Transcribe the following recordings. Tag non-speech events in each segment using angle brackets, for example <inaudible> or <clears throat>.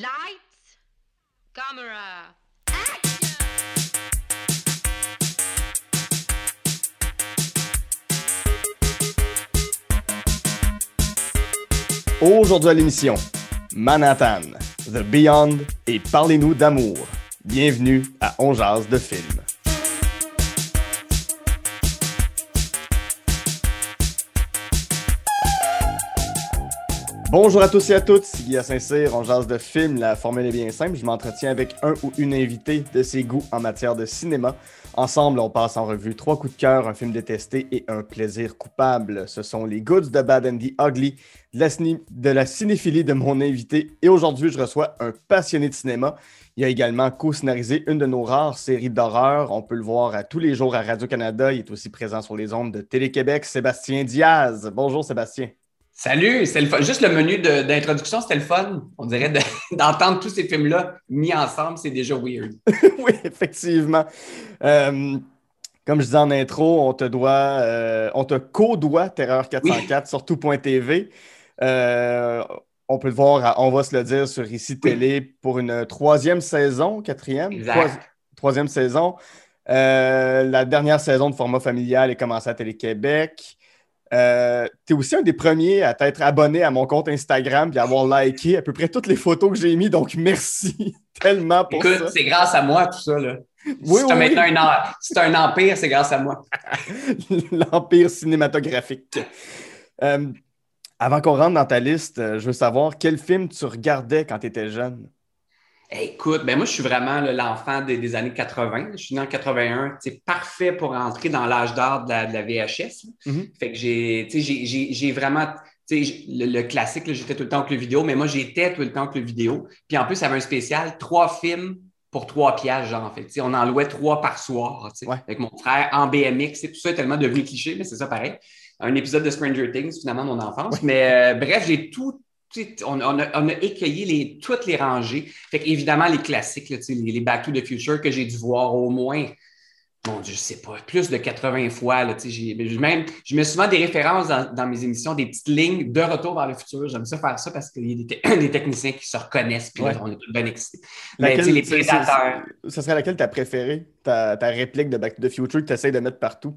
Lights, camera, Aujourd'hui à l'émission, Manhattan, The Beyond et Parlez-nous d'amour. Bienvenue à On Jase de film. Bonjour à tous et à toutes, c'est Guy Saint-Cyr, on jase de film, la formule est bien simple, je m'entretiens avec un ou une invitée de ses goûts en matière de cinéma. Ensemble, on passe en revue trois coups de cœur, un film détesté et un plaisir coupable. Ce sont les Goods de Bad and the Ugly, de la, de cinéphilie de mon invité. Et aujourd'hui, je reçois un passionné de cinéma. Il a également co-scénarisé une de nos rares séries d'horreur. On peut le voir à tous les jours à Radio-Canada. Il est aussi présent sur les ondes de Télé-Québec. Sébastien Diaz. Bonjour Sébastien. Salut, c'était le fun. Juste le menu d'introduction, c'était le fun. On dirait de- <laughs> d'entendre tous ces films-là mis ensemble, c'est déjà weird. <laughs> oui, effectivement. Euh, comme je disais en intro, on te doit, euh, on te co-doit Terreur 404 sur tout.tv. Euh, on peut le voir, à- on va se le dire, sur Ici Télé pour une troisième saison, quatrième? Exact. Trois- troisième saison. La dernière saison de format familial est commencée à Télé-Québec. Euh, tu es aussi un des premiers à t'être abonné à mon compte Instagram et à avoir liké à peu près toutes les photos que j'ai mis. Donc, merci <laughs> tellement pour Écoute, ça. c'est grâce à moi tout ça. Là. Oui, si oui, maintenant si un empire, c'est grâce à moi. <laughs> l'empire cinématographique. Euh, avant qu'on rentre dans ta liste, euh, je veux savoir quel film tu regardais quand tu étais jeune? Écoute, ben moi, je suis vraiment l'enfant des, des années 80. Je suis né en 81. C'est parfait pour entrer dans l'âge d'or de la, de la VHS. Mhm. Fait que j'ai, tu sais, j'ai- j'ai j'ai vraiment, le, le classique, j'étais tout le temps avec le vidéo, mais moi, j'étais tout le temps avec le vidéo. Puis en plus, ça avait un spécial, trois films pour trois pièges, genre, en fait. On en louait trois par soir, Ouais. avec mon frère en BMX. Tout ça est tellement devenu cliché, mais c'est ça pareil. Un épisode de Stranger Things, finalement, mon enfance. Mais euh, bref, j'ai tout. Tu On, on a, on a écueillé les, toutes les rangées. Fait évidemment, les classiques, là, tu les, les Back to the Future que j'ai dû voir au moins mon Dieu, je sais pas, plus de 80 fois. Là, tu j'ai même, je mets souvent des références dans, dans mes émissions, des petites lignes de retour vers le futur. J'aime ça faire ça parce qu'il y a des, te- <clears throat> des techniciens qui se reconnaissent, puis Ouais. on est tous bien excités. Laquelle- tu les prédateurs. Ce serait laquelle ta préférée, ta, ta réplique de Back to the Future que tu essaies de mettre partout?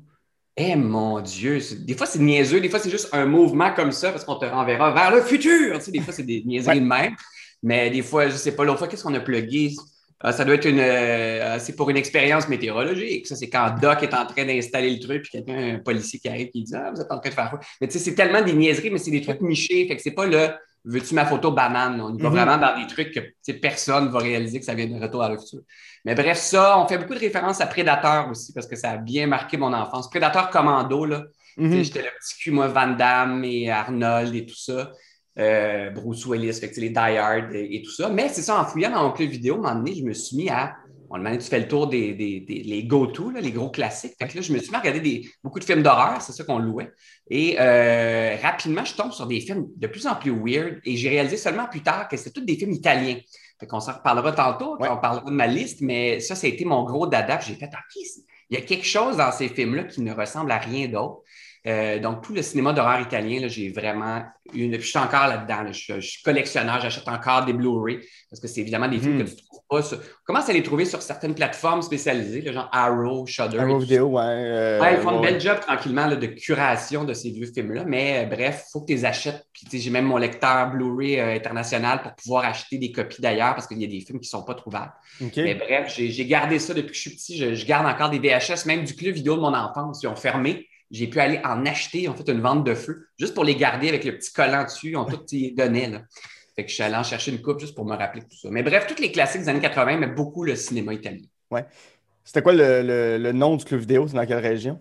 Eh mon Dieu, des fois c'est niaiseux, des fois c'est juste un mouvement comme ça parce qu'on te renverra vers le futur. Tu sais, des fois c'est des niaiseries de même, mais des fois, je sais pas, l'autre fois, qu'est-ce qu'on a plugué? Ah, ça doit être une. euh, c'est pour une expérience météorologique. Ça, c'est quand Doc est en train d'installer le truc, puis quelqu'un, un policier qui arrive, qui dit Ah, vous êtes en train de faire quoi? Mais tu sais, c'est tellement des niaiseries, mais c'est des trucs nichés. Fait que c'est pas le veux-tu ma photo banane? On y va Mhm. vraiment dans des trucs que personne va réaliser que ça vient de retour à le futur. Mais bref, ça, on fait beaucoup de références à Predator aussi, parce que ça a bien marqué mon enfance. Predator Commando, là. Mhm. J'étais le petit cul, moi, Van Damme et Arnold et tout ça. Euh, Bruce Willis, fait que, les Die Hard et, et tout ça. Mais c'est ça, en fouillant dans mon club vidéo, à un moment donné, je me suis mis à. On demandait, tu fais le tour des, des, des- les go-to, les gros classiques. Fait que là, je me suis mis à regarder des, beaucoup de films d'horreur, c'est ça qu'on louait. Et euh, rapidement, je tombe sur des films de plus en plus weird. Et j'ai réalisé seulement plus tard que c'était tous des films italiens. Fait qu'on s'en reparlera tantôt, Ouais. on parlera de ma liste, mais ça, ça a été mon gros dada. J'ai fait, OK, c'est- il y a quelque chose dans ces films-là qui ne ressemble à rien d'autre. Euh, donc, tout le cinéma d'horreur italien, j'ai vraiment une. Puis je suis encore là-dedans. là. Je, je suis collectionneur, j'achète encore des Blu-ray parce que c'est évidemment des films Mhm. que tu ne trouves pas. Sur... On commence à les trouver sur certaines plateformes spécialisées, là, genre Arrow, Shudder. Arrow vidéo, ouais. euh, Ouais, ils font ouais. un bel job tranquillement là, de curation de ces vieux films-là. Mais euh, bref, il faut que tu les achètes. Puis j'ai même mon lecteur Blu-ray international pour pouvoir acheter des copies d'ailleurs parce qu'il y a des films qui ne sont pas trouvables. Mais bref, j'ai j'ai gardé ça depuis que je suis petit. Je, je garde encore des VHS, même du club vidéo de mon enfance. Ils ont fermé. J'ai pu aller en acheter. Ont fait une vente de feu juste pour les garder avec le petit collant dessus. Ils ont tout donné. Là. Fait que je suis allé en chercher une coupe juste pour me rappeler tout ça. Mais bref, tous les classiques des années 80, mais beaucoup le cinéma italien. C'était quoi le, le- le nom du club vidéo? C'est dans quelle région?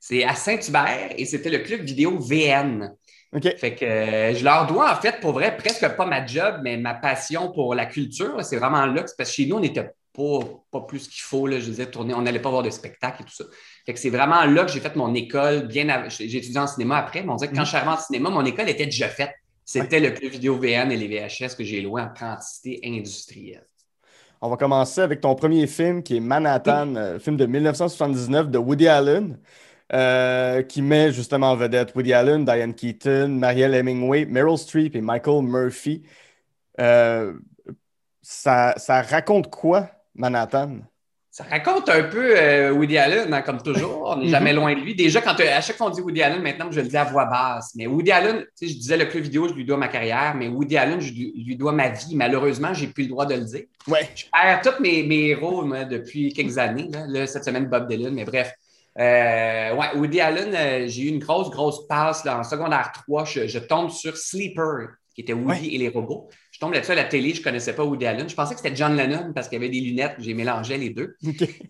C'est à Saint-Hubert et c'était le club vidéo VN. OK. Fait que euh, je leur dois, en fait, pour vrai, presque pas ma job, mais ma passion pour la culture. C'est vraiment là. Parce que chez nous, on n'était pas, pas plus qu'il faut. Là, je disais, tourner, on n'allait pas voir de spectacle et tout ça. Fait que c'est vraiment là que j'ai fait mon école. Bien av- J'ai étudié en cinéma après, mais on dirait que quand Mhm. je suis arrivé en cinéma, mon école était déjà faite. C'était le club vidéo VN et les VHS que j'ai loué en quantité industrielle. On va commencer avec ton premier film qui est Manhattan, euh, film de 1979 de Woody Allen, euh, qui met justement en vedette Woody Allen, Diane Keaton, Marielle Hemingway, Meryl Streep et Michael Murphy. Euh, ça, ça raconte quoi, Manhattan? Ça raconte un peu euh, Woody Allen, hein, comme toujours. On n'est Mhm. jamais loin de lui. Déjà, quand euh, à chaque fois on dit Woody Allen, maintenant, je le dis à voix basse. Mais Woody Allen, je disais le club vidéo, je lui dois ma carrière, mais Woody Allen, je lui, lui dois ma vie. Malheureusement, j'ai plus le droit de le dire. Ouais. Je perds tous mes, mes héros moi, depuis quelques années. Là. Là, cette semaine, Bob Dylan, mais bref. Euh, ouais, Woody Allen, euh, j'ai eu une grosse, grosse passe là, en secondaire 3. Je, je tombe sur Sleeper, qui était Woody Ouais. et les robots. Je tombe là-dessus à la télé, je ne connaissais pas Woody Allen. Je pensais que c'était John Lennon parce qu'il y avait des lunettes, j'ai mélangé les deux.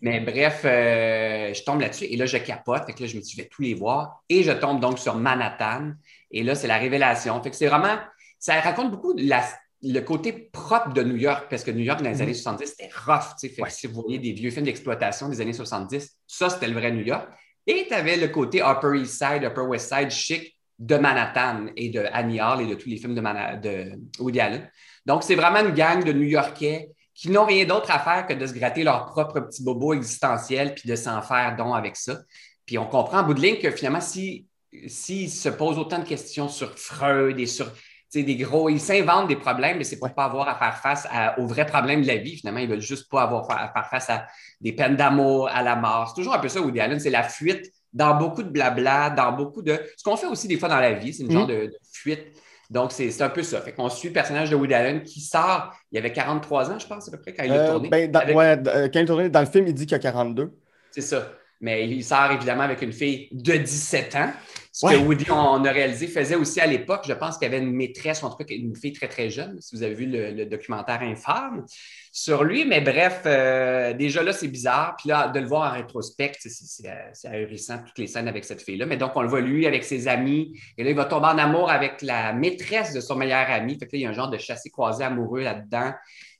Mais bref, euh, je tombe là-dessus et là, je capote. Fait que là, je me suis vais tous les voir. Et je tombe donc sur Manhattan. Et là, c'est la révélation. Fait que c'est vraiment, ça raconte beaucoup la- le côté propre de New York, parce que New York, dans les Mhm. années 70, c'était rough. Fait que Ouais. si vous voyez des vieux films d'exploitation des années 70, ça, c'était le vrai New York. Et tu avais le côté Upper East Side, Upper West Side chic de Manhattan et de Annie Hall et de tous les films de, Woody Allen. Donc, c'est vraiment une gang de New-Yorkais qui n'ont rien d'autre à faire que de se gratter leur propre petit bobo existentiel puis de s'en faire don avec ça. Puis on comprend en bout de ligne que finalement, s'ils si, se posent autant de questions sur Freud et sur des gros, ils s'inventent des problèmes, mais c'est pour Ouais. pas avoir à faire face aux vrais problèmes de la vie. Finalement, ils veulent juste pas avoir à faire face à des peines d'amour, à la mort. C'est toujours un peu ça, Woody Allen, c'est la fuite dans beaucoup de blabla, dans beaucoup de. Ce qu'on fait aussi des fois dans la vie, c'est une Mhm. genre de, de fuite. Donc, c'est un peu ça. Fait qu'on suit le personnage de Woody Allen qui sort, il avait 43 ans, je pense, à peu près, quand il a Euh, tourné. ben, dans, Avec- ouais, euh, quand il tourné dans le film, il dit qu'il a 42. C'est ça. Mais il sort évidemment avec une fille de 17 ans. Ce Ouais. que Woody, on a réalisé, faisait aussi à l'époque. Je pense qu'il y avait une maîtresse, en tout cas une fille très, très jeune, si vous avez vu le, le documentaire Infâme sur lui. Mais bref, euh, déjà là, c'est bizarre. Puis là, de le voir en rétrospect, c'est- euh, c'est ahurissant, toutes les scènes avec cette fille-là. Mais donc, on le voit lui avec ses amis. Et là, il va tomber en amour avec la maîtresse de son meilleur ami. Fait que là, il y a un genre de chassé-croisé amoureux là-dedans.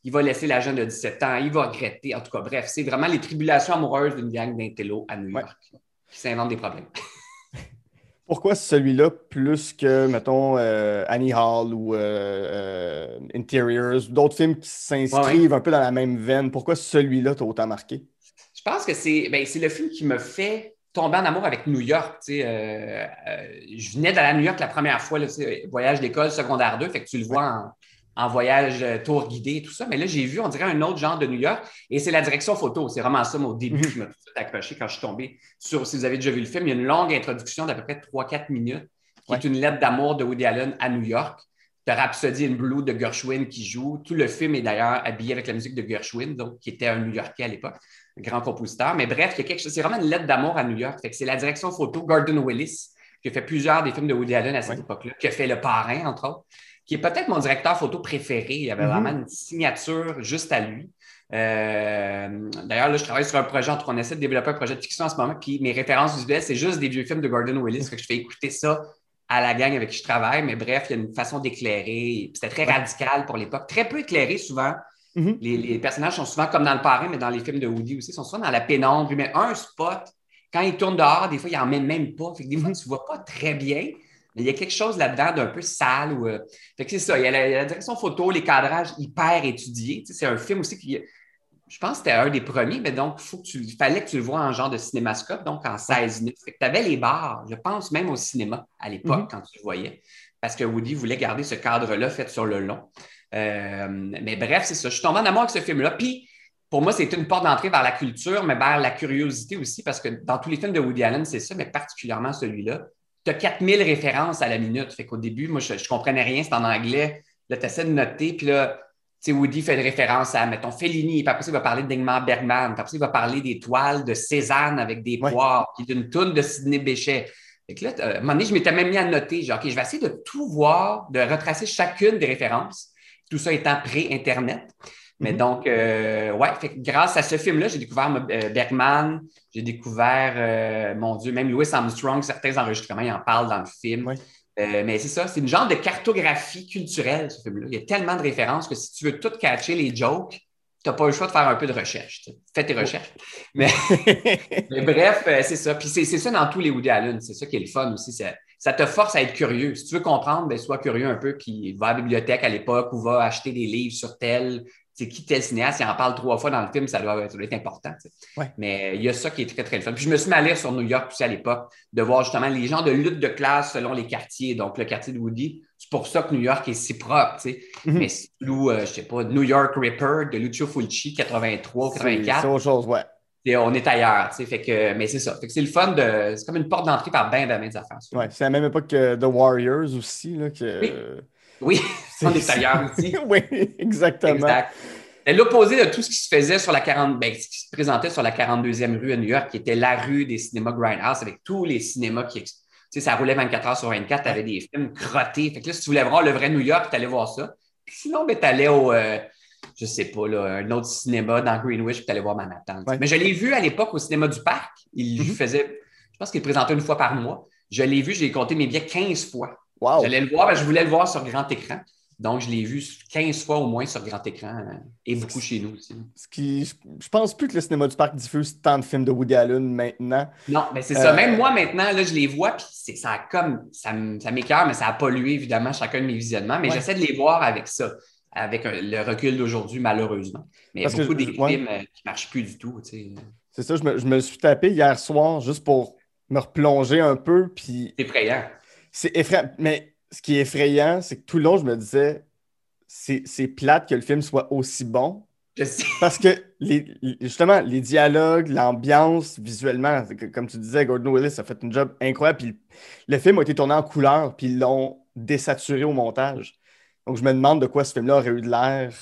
Il va laisser la jeune de 17 ans. Il va regretter. En tout cas, bref, c'est vraiment les tribulations amoureuses d'une gang d'intello à New Ouais. York qui s'inventent des problèmes. <laughs> Pourquoi celui-là plus que, mettons, euh, Annie Hall ou euh, euh, Interiors, d'autres films qui s'inscrivent un peu dans la même veine? Pourquoi celui-là t'a autant marqué? Je pense que c'est ben, c'est le film qui me fait tomber en amour avec New York. tu sais, je venais d'aller à New York la première fois, là, tu sais, voyage d'école secondaire 2, fait que tu le vois en, en voyage euh, tour guidé et tout ça. Mais là, j'ai vu, on dirait, un autre genre de New York et c'est la direction photo. C'est vraiment ça, mon début, Mhm. qui m'a tout de suite accroché quand je suis tombé sur, si vous avez déjà vu le film, il y a une longue introduction d'à peu près 3-4 minutes qui Ouais. est une lettre d'amour de Woody Allen à New York. Tu as Rhapsody in Blue de Gershwin qui joue. Tout le film est d'ailleurs habillé avec la musique de Gershwin, donc, qui était un New-Yorkais à l'époque, un grand compositeur. Mais bref, il y a quelque chose, c'est vraiment une lettre d'amour à New York. C'est la direction photo Gordon Willis, qui a fait plusieurs des films de Woody Allen à cette Ouais. époque-là, qui a fait Le Parrain, entre autres, qui est peut-être mon directeur photo préféré. Il y avait Mhm. vraiment une signature juste à lui. Euh, D'ailleurs, là, je travaille sur un projet, en tout cas, on essaie de développer un projet de fiction en ce moment, puis mes références visuelles, c'est juste des vieux films de Gordon Willis. Fait que je fais écouter ça à la gang avec qui je travaille, mais bref, il y a une façon d'éclairer. C'était très Ouais. radical pour l'époque, très peu éclairé souvent. Mhm. Les, les personnages sont souvent comme dans le parrain, mais dans les films de Woody aussi, sont souvent dans la pénombre. Met un spot. Quand il tourne dehors, des fois, il n'en met même pas. Fait que des fois, Mhm. tu ne vois pas très bien, mais il y a quelque chose là-dedans d'un peu sale. Ou, euh, Fait que c'est ça. Il y a la, il y a la direction photo, les cadrages hyper étudiés. Tu sais, c'est un film aussi qui. Je pense que c'était un des premiers, mais donc, faut que tu, il fallait que tu le vois en genre de cinémascope, donc en 16 minutes. Fait que tu avais les bars, je pense même au cinéma à l'époque, Mhm. quand tu le voyais, parce que Woody voulait garder ce cadre-là fait sur le long. Euh, mais bref, c'est ça. Je suis tombé en amour avec ce film-là. Puis, pour moi, c'est une porte d'entrée vers la culture, mais vers la curiosité aussi, parce que dans tous les films de Woody Allen, c'est ça, mais particulièrement celui-là. Tu as 4000 références à la minute. Fait qu'au début, moi, je ne comprenais rien, c'est en anglais. Là, tu essaies de noter, puis là, tu sais, Woody fait de référence à, mettons, Fellini, puis après ça, il va parler d'Ingmar Bergman, puis après ça, il va parler des toiles de Cézanne avec des Ouais. poires, puis d'une toune de Sidney Bechet. Fait que là, à un moment donné, je m'étais même mis à noter, genre, OK, je vais essayer de tout voir, de retracer chacune des références, tout ça étant pré-Internet. Mais Mhm. donc, euh, ouais, fait que grâce à ce film-là, j'ai découvert euh, Bergman, j'ai découvert, euh, mon Dieu, même Louis Armstrong, certains enregistrements, il en parle dans le film. Ouais. Euh, mais c'est ça, c'est une genre de cartographie culturelle, ce film-là. Il y a tellement de références que si tu veux tout catcher les jokes, tu n'as pas le choix de faire un peu de recherche. Fais tes recherches. Mais, <laughs> mais bref, euh, c'est ça. Puis c'est c'est ça dans tous les Woody Allen. C'est ça qui est le fun aussi. Ça, ça te force à être curieux. Si tu veux comprendre, ben, sois curieux un peu, puis va à la bibliothèque à l'époque ou va acheter des livres sur tel. C'est qui tel cinéaste, il en parle trois fois dans le film, ça doit, ça doit être important. Ouais. Mais il y a ça qui est très, très le fun. Puis je me suis mis à lire sur New York aussi à l'époque, de voir justement les gens de lutte de classe selon les quartiers. Donc, le quartier de Woody, tu pour ça que New York est si propre, tu sais. Mhm. Mais si tu loues, euh, je sais pas, New York Ripper de Lucio Fulci, 83, C'est 84, c'est autre chose, ouais. et on est ailleurs, tu sais. Fait que, mais c'est ça. C'est le fun de. C'est comme une porte d'entrée par ben, ben, ben des affaires. Ouais, c'est la même époque que The Warriors aussi, là, que... Oui. Oui, on est ailleurs aussi. <laughs> oui, exactement. Exact. C'est l'opposé de tout ce qui se faisait sur la 40, ben, ce qui se présentait sur la 42e rue à New York, qui était la rue des cinémas Grindhouse, avec tous les cinémas qui. Tu sais, ça roulait 24 heures sur 24, tu avais des films crottés. Fait que là, si tu voulais voir le vrai New York, tu allais voir ça. Puis sinon, ben, tu allais au, euh, je sais pas, là, un autre cinéma dans Greenwich, puis tu allais voir Manhattan. Ouais. Mais je l'ai vu à l'époque au cinéma du Parc. Il Mhm. faisait, je pense qu'il présentait une fois par mois. Je l'ai vu, j'ai compté mes billets 15 fois. Wow. J'allais le voir, ben, je voulais le voir sur grand écran. Donc, je l'ai vu 15 fois au moins sur grand écran et beaucoup chez nous aussi. Ce qui, je, je pense plus que le cinéma du parc diffuse tant de films de Woody Allen maintenant. Non, mais c'est ça. Euh, Même moi, maintenant, là, je les vois, puis c'est, ça comme, ça, ça m'écœure, mais ça a pollué, évidemment, chacun de mes visionnements. Mais Ouais. j'essaie de les voir avec ça, avec le recul d'aujourd'hui, malheureusement. Mais il y a Parce que beaucoup je- des ouais. films euh, qui ne marchent plus du tout, tu sais. C'est ça, je me, je me suis tapé hier soir juste pour me replonger un peu, puis C'est effrayant. C'est effrayant. Mais ce qui est effrayant, c'est que tout le long, je me disais, c'est plate que le film soit aussi bon. Je sais. <laughs> Parce que, les, justement, les dialogues, l'ambiance, visuellement, comme tu disais, Gordon Willis a fait un job incroyable. Puis le film a été tourné en couleur, puis ils l'ont désaturé au montage. Donc, je me demande de quoi ce film-là aurait eu de l'air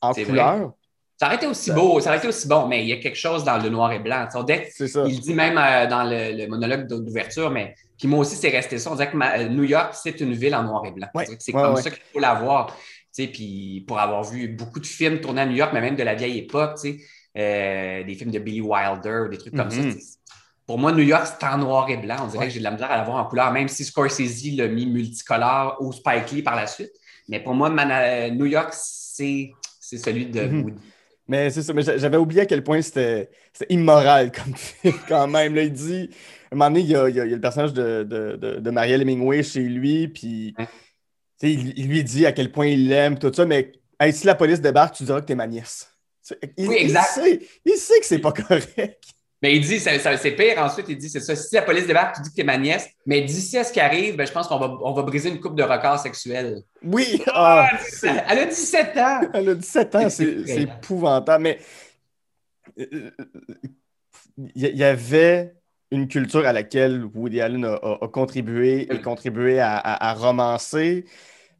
en couleur. Ça aurait été aussi beau, ça aurait été aussi bon, mais il y a quelque chose dans le noir et blanc. Ça. Il dit même euh, dans le, le monologue d'ouverture, mais puis moi aussi, c'est resté ça. On dirait que ma- euh, New York, c'est une ville en noir et blanc. Ouais. C'est Ouais, comme ouais. ça qu'il faut la voir. Puis pour avoir vu beaucoup de films tournés à New York, mais même de la vieille époque, euh, des films de Billy Wilder ou des trucs comme ça. sais. Pour moi, New York, c'est en noir et blanc. On dirait que j'ai de la misère à la voir en couleur, même si Scorsese l'a mis multicolore ou Spike Lee par la suite. Mais pour moi, Mana- New York, c'est celui de. Woody. Mais c'est ça, mais j'a- j'avais oublié à quel point c'était immoral comme <laughs> film quand même. Là, il dit, un moment donné, il y a, il y a- il y a le personnage de, de, de, de Marielle Hemingway chez lui, puis il, il lui dit à quel point il l'aime, tout ça, mais hey, si la police débarque, tu diras que t'es ma nièce. Il, Oui, exact. sait, il sait que c'est pas correct. Mais il dit, ça- ça- c'est pire. Ensuite, il dit, c'est ça. Si la police débarque, tu dis que t'es ma nièce. Mais d'ici à ce qui arrive, ben, je pense qu'on va, on va briser une coupe de records sexuels. Oui, ah, Elle a 17 ans. <laughs> elle a 17 ans, C'est c'est épouvantable. Mais euh, y, il y avait une culture à laquelle Woody Allen a, a- a contribué et contribué à, à- à romancer,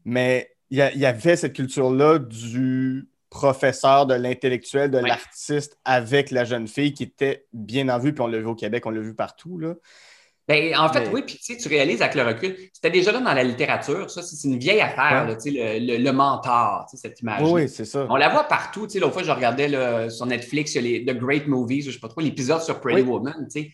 mais il y, avait cette culture-là du professeur, de l'intellectuel, de Oui. l'artiste avec la jeune fille qui était bien en vue, puis on l'a vu au Québec, on l'a vu partout. Là. Ben, en fait, Mais- oui, puis tu sais, tu réalises avec le recul, c'était déjà là dans la littérature, ça, c'est une vieille affaire, Ouais. là, tu sais, le, le- le mentor, tu sais, cette image. Oui, c'est ça. On la voit partout, tu sais, l'autre fois, je regardais là, sur Netflix, il y a les The Great Movies, je sais pas trop, l'épisode sur Pretty Oui. Woman, tu sais.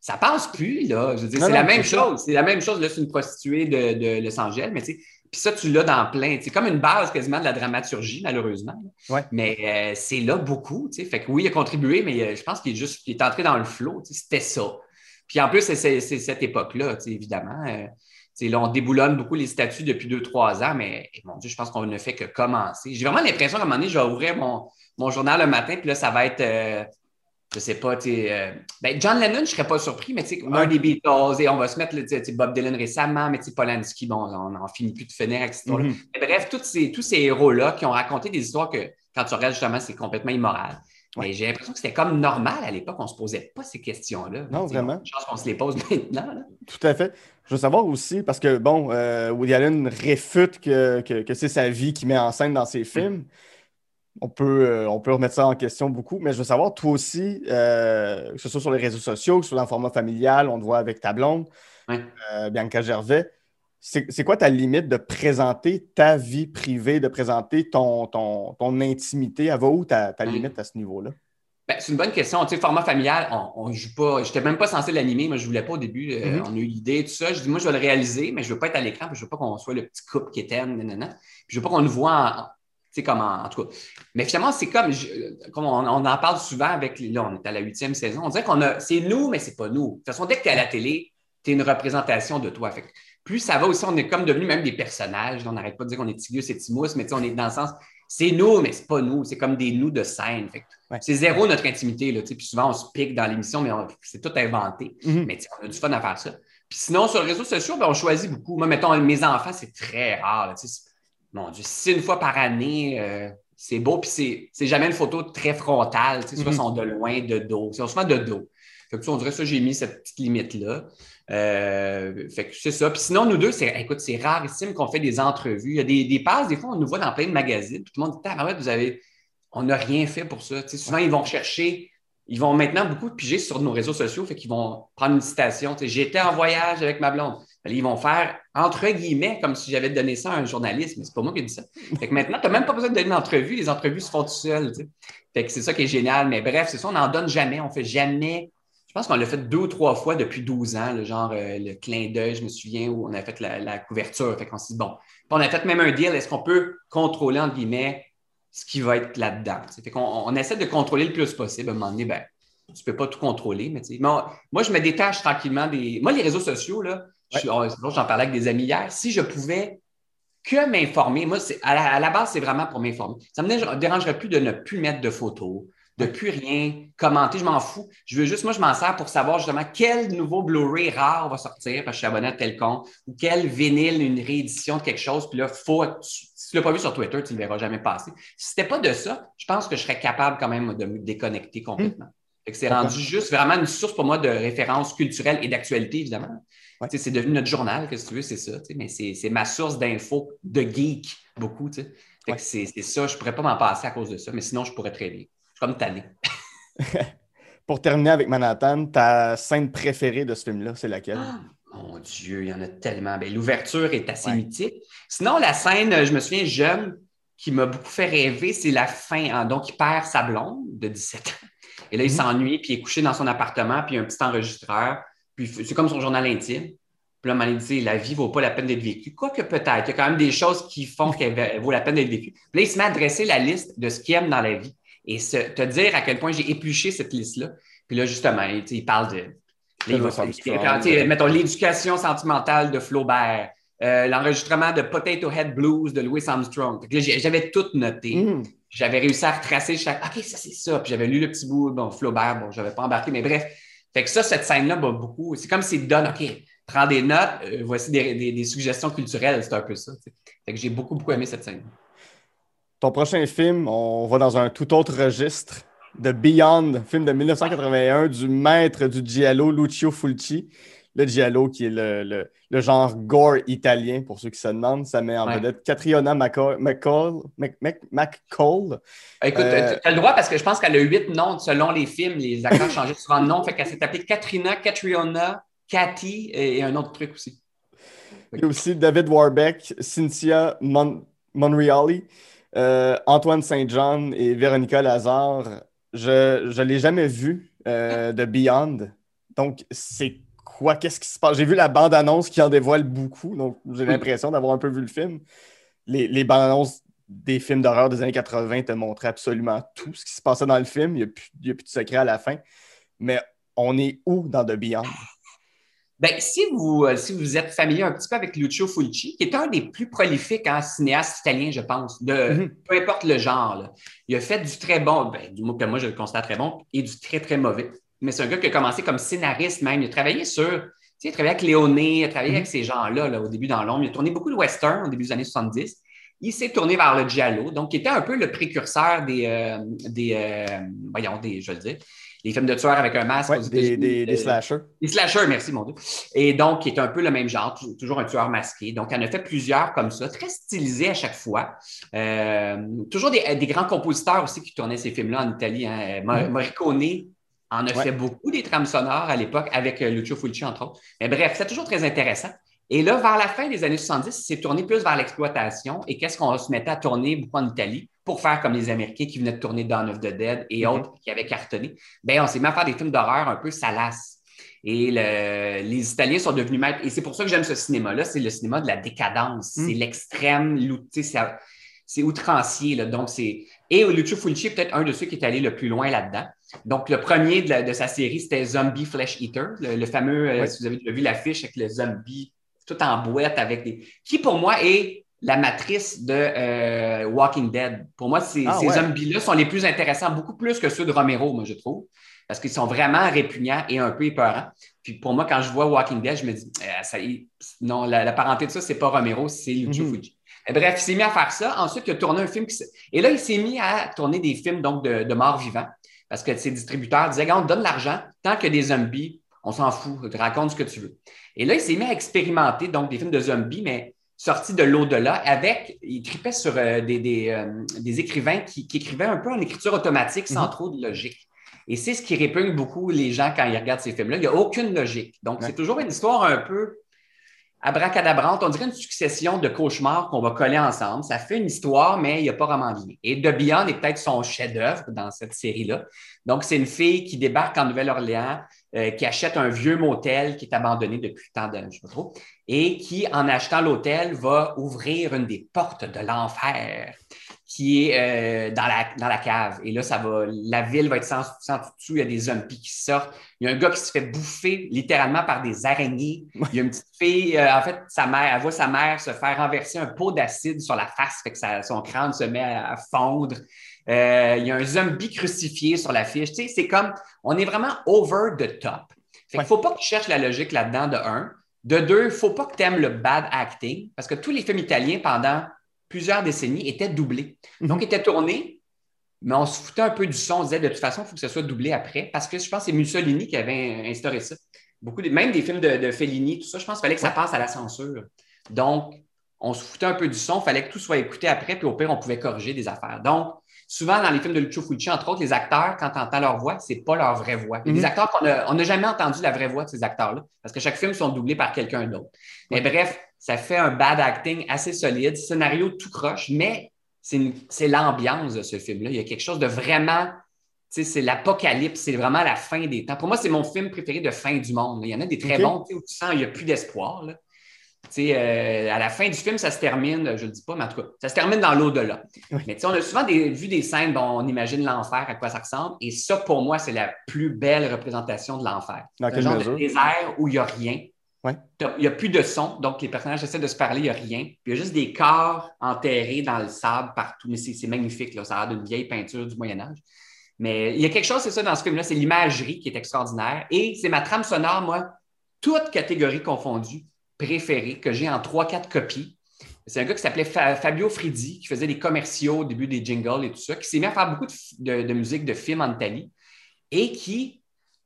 Ça passe plus, là. Je veux dire, Non, c'est la même chose. C'est la même chose, là, c'est une prostituée de, de Los Angeles, mais tu sais, puis ça, tu l'as dans plein. C'est comme une base quasiment de la dramaturgie, malheureusement. Ouais. Mais euh, c'est là beaucoup, tu sais. Fait que oui, il a contribué, mais euh, je pense qu'il est juste, il est entré dans le flot, c'était ça. Puis en plus, c'est- cette époque-là, évidemment. Euh, là, on déboulonne beaucoup les statuts depuis deux, trois ans, mais eh, mon Dieu, je pense qu'on ne fait que commencer. J'ai vraiment l'impression qu'à un moment donné, je vais ouvrir mon, mon journal le matin, puis là, ça va être, je sais pas, tu sais, euh, ben, John Lennon, je serais pas surpris, mais tu sais, un des Beatles, et on va se mettre, tu sais, Bob Dylan récemment, mais tu sais, Polanski, bon, on n'en finit plus de finir avec cette. Mhm. Mais bref, tous ces, tous ces héros-là qui ont raconté des histoires que, quand tu regardes justement, c'est complètement immoral. Ouais. Mais j'ai l'impression que c'était comme normal à l'époque, on ne se posait pas ces questions-là. Non, vraiment. Je pense qu'on se les pose maintenant. là. Tout à fait. Je veux savoir aussi, parce que, bon, euh, Woody Allen réfute que, que, que c'est sa vie qui met en scène dans ses films. On peut, euh, on peut remettre ça en question beaucoup, mais je veux savoir, toi aussi, euh, que ce soit sur les réseaux sociaux, que ce soit dans le format familial, on te voit avec ta blonde, Ouais. euh, Bianca Gervais, c'est quoi ta limite de présenter ta vie privée, de présenter ton, ton, ton intimité? Elle va où ta, ta limite à ce niveau-là? Ben, c'est une bonne question. Tu sais, format familial, on ne joue pas. Je n'étais même pas censé l'animer. Moi, je ne voulais pas au début. Euh, Mhm. On a eu l'idée, tout ça. Je dis, moi, je vais le réaliser, mais je ne veux pas être à l'écran, je ne veux pas qu'on soit le petit couple qui éteint, nanana. Puis je ne veux pas qu'on nous voit sais, comme en, en tout cas. Mais finalement, c'est comme, je- comme on, on en parle souvent avec. Là, on est à la huitième saison. On dirait qu'on a. C'est nous, mais c'est pas nous. De toute façon, dès que tu es à la télé, tu es une représentation de toi. Fait que plus ça va aussi, on est comme devenus même des personnages. On n'arrête pas de dire qu'on est Tigus et Timous, mais tu sais, on est dans le sens. C'est nous, mais c'est pas nous. C'est comme des nous de scène. Fait que Ouais. C'est zéro notre intimité. Là, puis souvent, on se pique dans l'émission, mais on- c'est tout inventé. Mhm. Mais on a du fun à faire ça. Puis sinon, sur les réseaux sociaux, ben, on choisit beaucoup. Moi, mettons, mes enfants, c'est très rare. Mon Dieu, si une fois par année, euh, c'est beau. Puis c'est jamais une photo très frontale. Tu sais, Soit mm-hmm. sont de loin, de dos. C'est souvent de dos. Fait que, on dirait ça, j'ai mis cette petite limite-là. Euh, fait que c'est ça. Puis sinon, nous deux, c'est, écoute, c'est rarissime qu'on fait des entrevues. Il y a des, des passes, des fois, on nous voit dans plein de magazines. Tout le monde dit, ah, vous avez, on n'a rien fait pour ça. souvent, ils vont chercher, ils vont maintenant beaucoup piger sur nos réseaux sociaux, fait qu'ils vont prendre une citation. J'étais en voyage avec ma blonde. Ils vont faire entre guillemets comme si j'avais donné ça à un journaliste, mais c'est pas moi qui ai dit ça. Maintenant, tu n'as même pas besoin de donner une entrevue, les entrevues se font tout seules. C'est ça qui est génial. Mais bref, c'est ça, on n'en donne jamais, on fait jamais je pense qu'on l'a fait deux ou trois fois depuis 12 ans, le genre euh, le clin d'œil, je me souviens, où on a fait la, couverture. Fait qu'on s'est dit, bon, on a fait même un deal, est-ce qu'on peut contrôler, entre guillemets, ce qui va être là-dedans? On essaie de contrôler le plus possible. À un moment donné, ben, tu ne peux pas tout contrôler, mais, moi, je me détache tranquillement des. Moi, les réseaux sociaux, là, j'en parlais avec des amis hier, si je pouvais que m'informer, moi, à la, à la, base, c'est vraiment pour m'informer. Ça ne me dérangerait plus de ne plus mettre de photos, de plus rien commenter, je m'en fous. Je veux juste, moi, je m'en sers pour savoir justement quel nouveau Blu-ray rare va sortir parce que je suis abonné à tel compte ou quel vinyle, une réédition de quelque chose. Puis là, faut, si tu ne l'as pas vu sur Twitter, tu ne le verras jamais passer. Si ce n'était pas de ça, je pense que je serais capable quand même de me déconnecter complètement. Hmm. C'est rendu juste vraiment une source pour moi de référence culturelle et d'actualité, évidemment. C'est devenu notre journal, que si tu veux, c'est ça. Mais c'est ma source d'infos de geek, beaucoup. C'est ça, je ne pourrais pas m'en passer à cause de ça, mais sinon, je pourrais très bien suis comme tanné. <laughs> Pour terminer avec Manhattan, ta scène préférée de ce film-là, c'est laquelle? Ah, mon Dieu, il y en a tellement. Ben, l'ouverture est assez mythique. Sinon, la scène, je me souviens, jeune, qui m'a beaucoup fait rêver, c'est la fin. Hein. Donc, il perd sa blonde de 17 ans. Et là, il mhm. s'ennuie, puis il est couché dans son appartement, puis il y a un petit enregistreur. Puis c'est comme son journal intime. Puis là, il dit la vie ne vaut pas la peine d'être vécue. Quoique peut-être, il y a quand même des choses qui font qu'elle vaut la peine d'être vécue. Puis là, il se met à dresser la liste de ce qu'il aime dans la vie et te dire à quel point j'ai épluché cette liste-là. Puis là, justement, il parle de. mettons l'éducation sentimentale de Flaubert, euh, l'enregistrement de Potato Head Blues de Louis Armstrong. J'avais tout noté. Mm. J'avais réussi à retracer chaque. OK, ça, c'est ça. Puis j'avais lu le petit bout, bon, Flaubert, bon, je n'avais pas embarqué, mais bref. Fait que ça, cette scène-là beaucoup. C'est comme s'il donne, OK, prends des notes, euh, voici des, suggestions culturelles, c'est un peu ça. Fait que j'ai beaucoup, beaucoup aimé cette scène. Ton prochain film, on va dans un tout autre registre. de Beyond, film de 1981 du maître du giallo Lucio Fulci. Le giallo qui est le, genre gore italien, pour ceux qui se demandent. Ça met en vedette Catriona McCall. McCall. Écoute, euh, tu as le droit parce que je pense qu'elle a huit noms selon les films. Les acteurs changeaient <laughs> souvent de nom. Fait qu'elle s'est appelée Katrina, Catriona, Cathy et un autre truc aussi. Il y a aussi David Warbeck, Cynthia Monreali. Euh, Antoine Saint-Jean et Véronica Lazare, je ne l'ai jamais vu euh, de Beyond. Donc, c'est quoi? Qu'est-ce qui se passe? J'ai vu la bande-annonce qui en dévoile beaucoup, donc j'ai l'impression d'avoir un peu vu le film. Les, les bandes-annonces des films d'horreur des années 80 te montraient absolument tout ce qui se passait dans le film. Il n'y a, a, plus de secret à la fin. Mais on est où dans The Beyond? <laughs> Ben, si vous, euh, si vous êtes familier un petit peu avec Lucio Fulci, qui est un des plus prolifiques en cinéastes italiens, je pense, de mhm. peu importe le genre. Il a fait du très bon, ben, du mot que moi je le constate très bon, et du très, très mauvais. Mais c'est un gars qui a commencé comme scénariste même. Il a travaillé sur. Tu sais, il a travaillé avec Léoné, il a travaillé mhm. avec ces gens-là là, au début dans l'ombre. Il a tourné beaucoup de western au début des années 70. Il s'est tourné vers le giallo, donc il était un peu le précurseur des, euh, des euh, voyons, des, je veux dire, des films de tueurs avec un masque. des, des, slashers. Des slashers, merci mon Dieu. Et donc, qui est un peu le même genre, toujours un tueur masqué. Donc, elle en a fait plusieurs comme ça, très stylisés à chaque fois. Euh, toujours des, grands compositeurs aussi qui tournaient ces films-là en Italie. Hein. Morricone en a fait beaucoup des trames sonores à l'époque avec euh, Lucio Fulci, entre autres. Mais bref, c'est toujours très intéressant. Et là, vers la fin des années 70, c'est tourné plus vers l'exploitation. Et qu'est-ce qu'on se mettait à tourner beaucoup en Italie pour faire comme les Américains qui venaient de tourner Dawn of the Dead et mhm. autres qui avaient cartonné? Bien, on s'est mis à faire des films d'horreur un peu salaces. Et les Italiens sont devenus maîtres. Et c'est pour ça que j'aime ce cinéma-là. C'est le cinéma de la décadence. Mhm. C'est l'extrême, c'est outrancier. Là. Donc, c'est... Et Lucio Fulci est peut-être un de ceux qui est allé le plus loin là-dedans. Donc, le premier de, sa série, c'était Zombie Flesh Eater, le, fameux, euh, si vous avez vu l'affiche avec le zombie tout en boîte avec des. qui pour moi est la matrice de euh, Walking Dead. Pour moi, ces, Ah, ces ouais. zombies-là sont les plus intéressants, beaucoup plus que ceux de Romero, moi, je trouve, parce qu'ils sont vraiment répugnants et un peu épeurants. Puis pour moi, quand je vois Walking Dead, je me dis, euh, ça, non, la, la parenté de ça, c'est pas Romero, c'est Lucio Mhm. Fuji. Et bref, il s'est mis à faire ça. Ensuite, il a tourné un film. Qui... Et là, il s'est mis à tourner des films donc, de, de morts vivants parce que ses distributeurs disaient, on te donne l'argent, tant qu'il y a des zombies, on s'en fout, raconte ce que tu veux. Et là, il s'est mis à expérimenter donc des films de zombies, mais sortis de l'au-delà, avec, il tripait sur euh, des, des, euh, des écrivains qui, qui écrivaient un peu en écriture automatique sans Mhm. trop de logique. Et c'est ce qui répugne beaucoup les gens quand ils regardent ces films-là. Il n'y a aucune logique. Donc, Ouais. c'est toujours une histoire un peu abracadabrante. On dirait une succession de cauchemars qu'on va coller ensemble. Ça fait une histoire, mais il n'y a pas vraiment de lien. Et The Beyond est peut-être son chef-d'œuvre dans cette série-là. Donc, c'est une fille qui débarque en Nouvelle-Orléans, euh, qui achète un vieux motel qui est abandonné depuis tant d'années, je ne sais pas et qui, en achetant l'hôtel, va ouvrir une des portes de l'enfer qui est euh, dans, la, dans la cave. Et là, ça va, la ville va être sans, sans tout Il y a des zombies qui sortent. Il y a un gars qui se fait bouffer littéralement par des araignées. Il y a une petite fille, euh, en fait, sa mère, elle voit sa mère se faire renverser un pot d'acide sur la face, fait que ça- son crâne se met à, à fondre. Euh, il y a un zombie crucifié sur l'affiche. Tu sais, c'est comme, on est vraiment over the top. Fait qu'il Ouais. faut pas que tu cherches la logique là-dedans, de un. De deux, il faut pas que tu aimes le bad acting, parce que tous les films italiens, pendant plusieurs décennies, étaient doublés. Donc, Mhm. étaient tournés, mais on se foutait un peu du son. On disait, de toute façon, il faut que ce soit doublé après, parce que je pense que c'est Mussolini qui avait instauré ça. Beaucoup de, même des films de, de Fellini, tout ça, je pense qu'il fallait que ça passe à la censure. Donc, on se foutait un peu du son, il fallait que tout soit écouté après, puis au pire, on pouvait corriger des affaires. Donc, souvent dans les films de Lucio Fulci, entre autres, les acteurs, quand tu entends leur voix, c'est pas leur vraie voix. Il y a des acteurs qu'on a- on n'a jamais entendu la vraie voix de ces acteurs-là, parce que chaque film sont doublés par quelqu'un d'autre. Mais bref, ça fait un bad acting assez solide, scénario tout croche, mais c'est l'ambiance de ce film-là. Il y a quelque chose de vraiment. tu sais, C'est l'apocalypse, c'est vraiment la fin des temps. Pour moi, c'est mon film préféré de fin du monde. Il y en a des très bons où tu sens qu'il n'y a plus d'espoir. Euh, à la fin du film, ça se termine, je ne le dis pas, mais en tout cas, ça se termine dans l'au-delà. Oui. Mais on a souvent des- vu des scènes dont on imagine l'enfer, à quoi ça ressemble. Et ça, pour moi, c'est la plus belle représentation de l'enfer. Dans quelle genre mesure? de désert où il n'y a rien. Ouais. Il n'y a plus de son, donc les personnages essaient de se parler, il n'y a rien. Puis il y a juste des corps enterrés dans le sable partout. Mais c'est c'est magnifique, là. ça a l'air d'une vieille peinture du Moyen-Âge. Mais il y a quelque chose, c'est ça, dans ce film-là, c'est l'imagerie qui est extraordinaire. Et c'est ma trame sonore, moi, toute catégorie confondue, préférée, que j'ai en 3-4 copies. C'est un gars qui s'appelait Fa- Fabio Fridi, qui faisait des commerciaux au début des jingles et tout ça, qui s'est mis à faire beaucoup de, f- de- de musique de films en Italie et qui,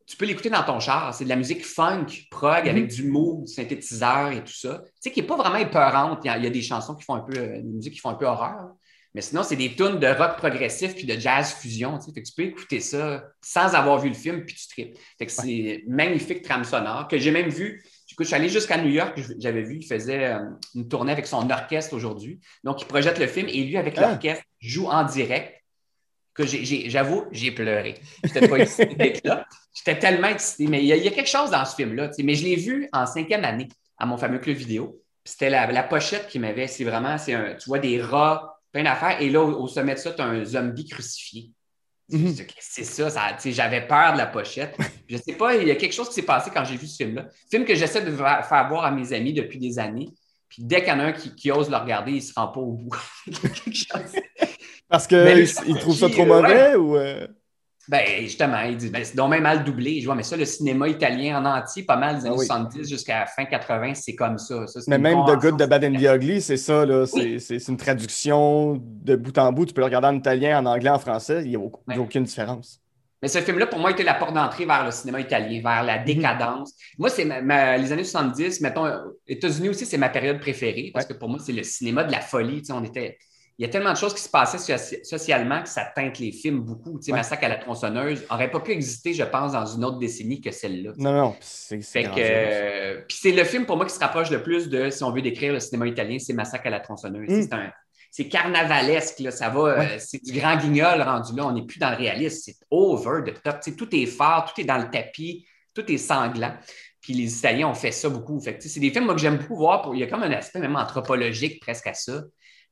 tu peux l'écouter dans ton char. C'est de la musique funk, prog, avec du mot, du synthétiseur et tout ça. Tu sais, qui n'est pas vraiment épeurante. Il y, a, il y a des chansons qui font un peu, euh, des musiques qui font un peu horreur. Mais sinon, c'est des tunes de rock progressif puis de jazz fusion. Tu sais. Fait que tu peux écouter ça sans avoir vu le film puis tu tripes. Fait que c'est magnifique trame sonore que j'ai même vu. Écoute, je suis allé jusqu'à New York, j'avais vu, il faisait euh, une tournée avec son orchestre aujourd'hui. Donc, il projette le film et lui, avec Ah. l'orchestre, joue en direct. Que j'avoue, j'ai pleuré. Je n'étais pas excité d'être <laughs> là. J'étais tellement excité. Mais il y, a, il y a quelque chose dans ce film-là. Mais je l'ai vu en cinquième année à mon fameux club vidéo. C'était la, la pochette qui m'avait. C'est vraiment, c'est tu vois des rats, plein d'affaires. Et là, au, au sommet de ça, tu as un zombie crucifié. Qu'est-ce que C'est ça, j'avais peur de la pochette. Je sais pas, il y a quelque chose qui s'est passé quand j'ai vu ce film-là. Film que j'essaie de fa- faire voir à mes amis depuis des années. Puis dès qu'il y en a un qui, qui ose le regarder, il ne se rend pas au bout. <laughs> Parce ils trouvent ça trop euh, mauvais ou. euh, Ben, justement, ils disent, ben, c'est donc même mal doublé. Je vois, mais ça, le cinéma italien en entier, pas mal des années Ah oui. 70 jusqu'à fin 80, c'est comme ça. Mais même The. Good, The Bad and The Ugly, c'est ça, là. C'est Oui. c'est- c'est une traduction de bout en bout. Tu peux le regarder en italien, en anglais, en français. Il n'y a, il Ouais. aucune différence. Mais ce film-là, pour moi, était la porte d'entrée vers le cinéma italien, vers la décadence. Moi, c'est les années 70, mettons, États-Unis aussi, c'est ma période préférée parce Ouais. que pour moi, c'est le cinéma de la folie. Tu sais, on était... Il y a tellement de choses qui se passaient soci- socialement que ça teinte les films beaucoup. Tu sais, Ouais. Massacre à la tronçonneuse n'aurait pas pu exister, je pense, dans une autre décennie que celle-là. Non, non, c'est euh, puis c'est le film pour moi qui se rapproche le plus de, si on veut décrire le cinéma italien, c'est Massacre à la tronçonneuse. Mm. C'est un- C'est carnavalesque, là, ça va, euh, c'est du grand guignol rendu là, on n'est plus dans le réalisme, c'est over the top. Tout est fort, tout est dans le tapis, tout est sanglant. Puis les Italiens ont fait ça beaucoup. Fait c'est des films moi, que j'aime beaucoup voir. Pour... Il y a comme un aspect même anthropologique presque à ça.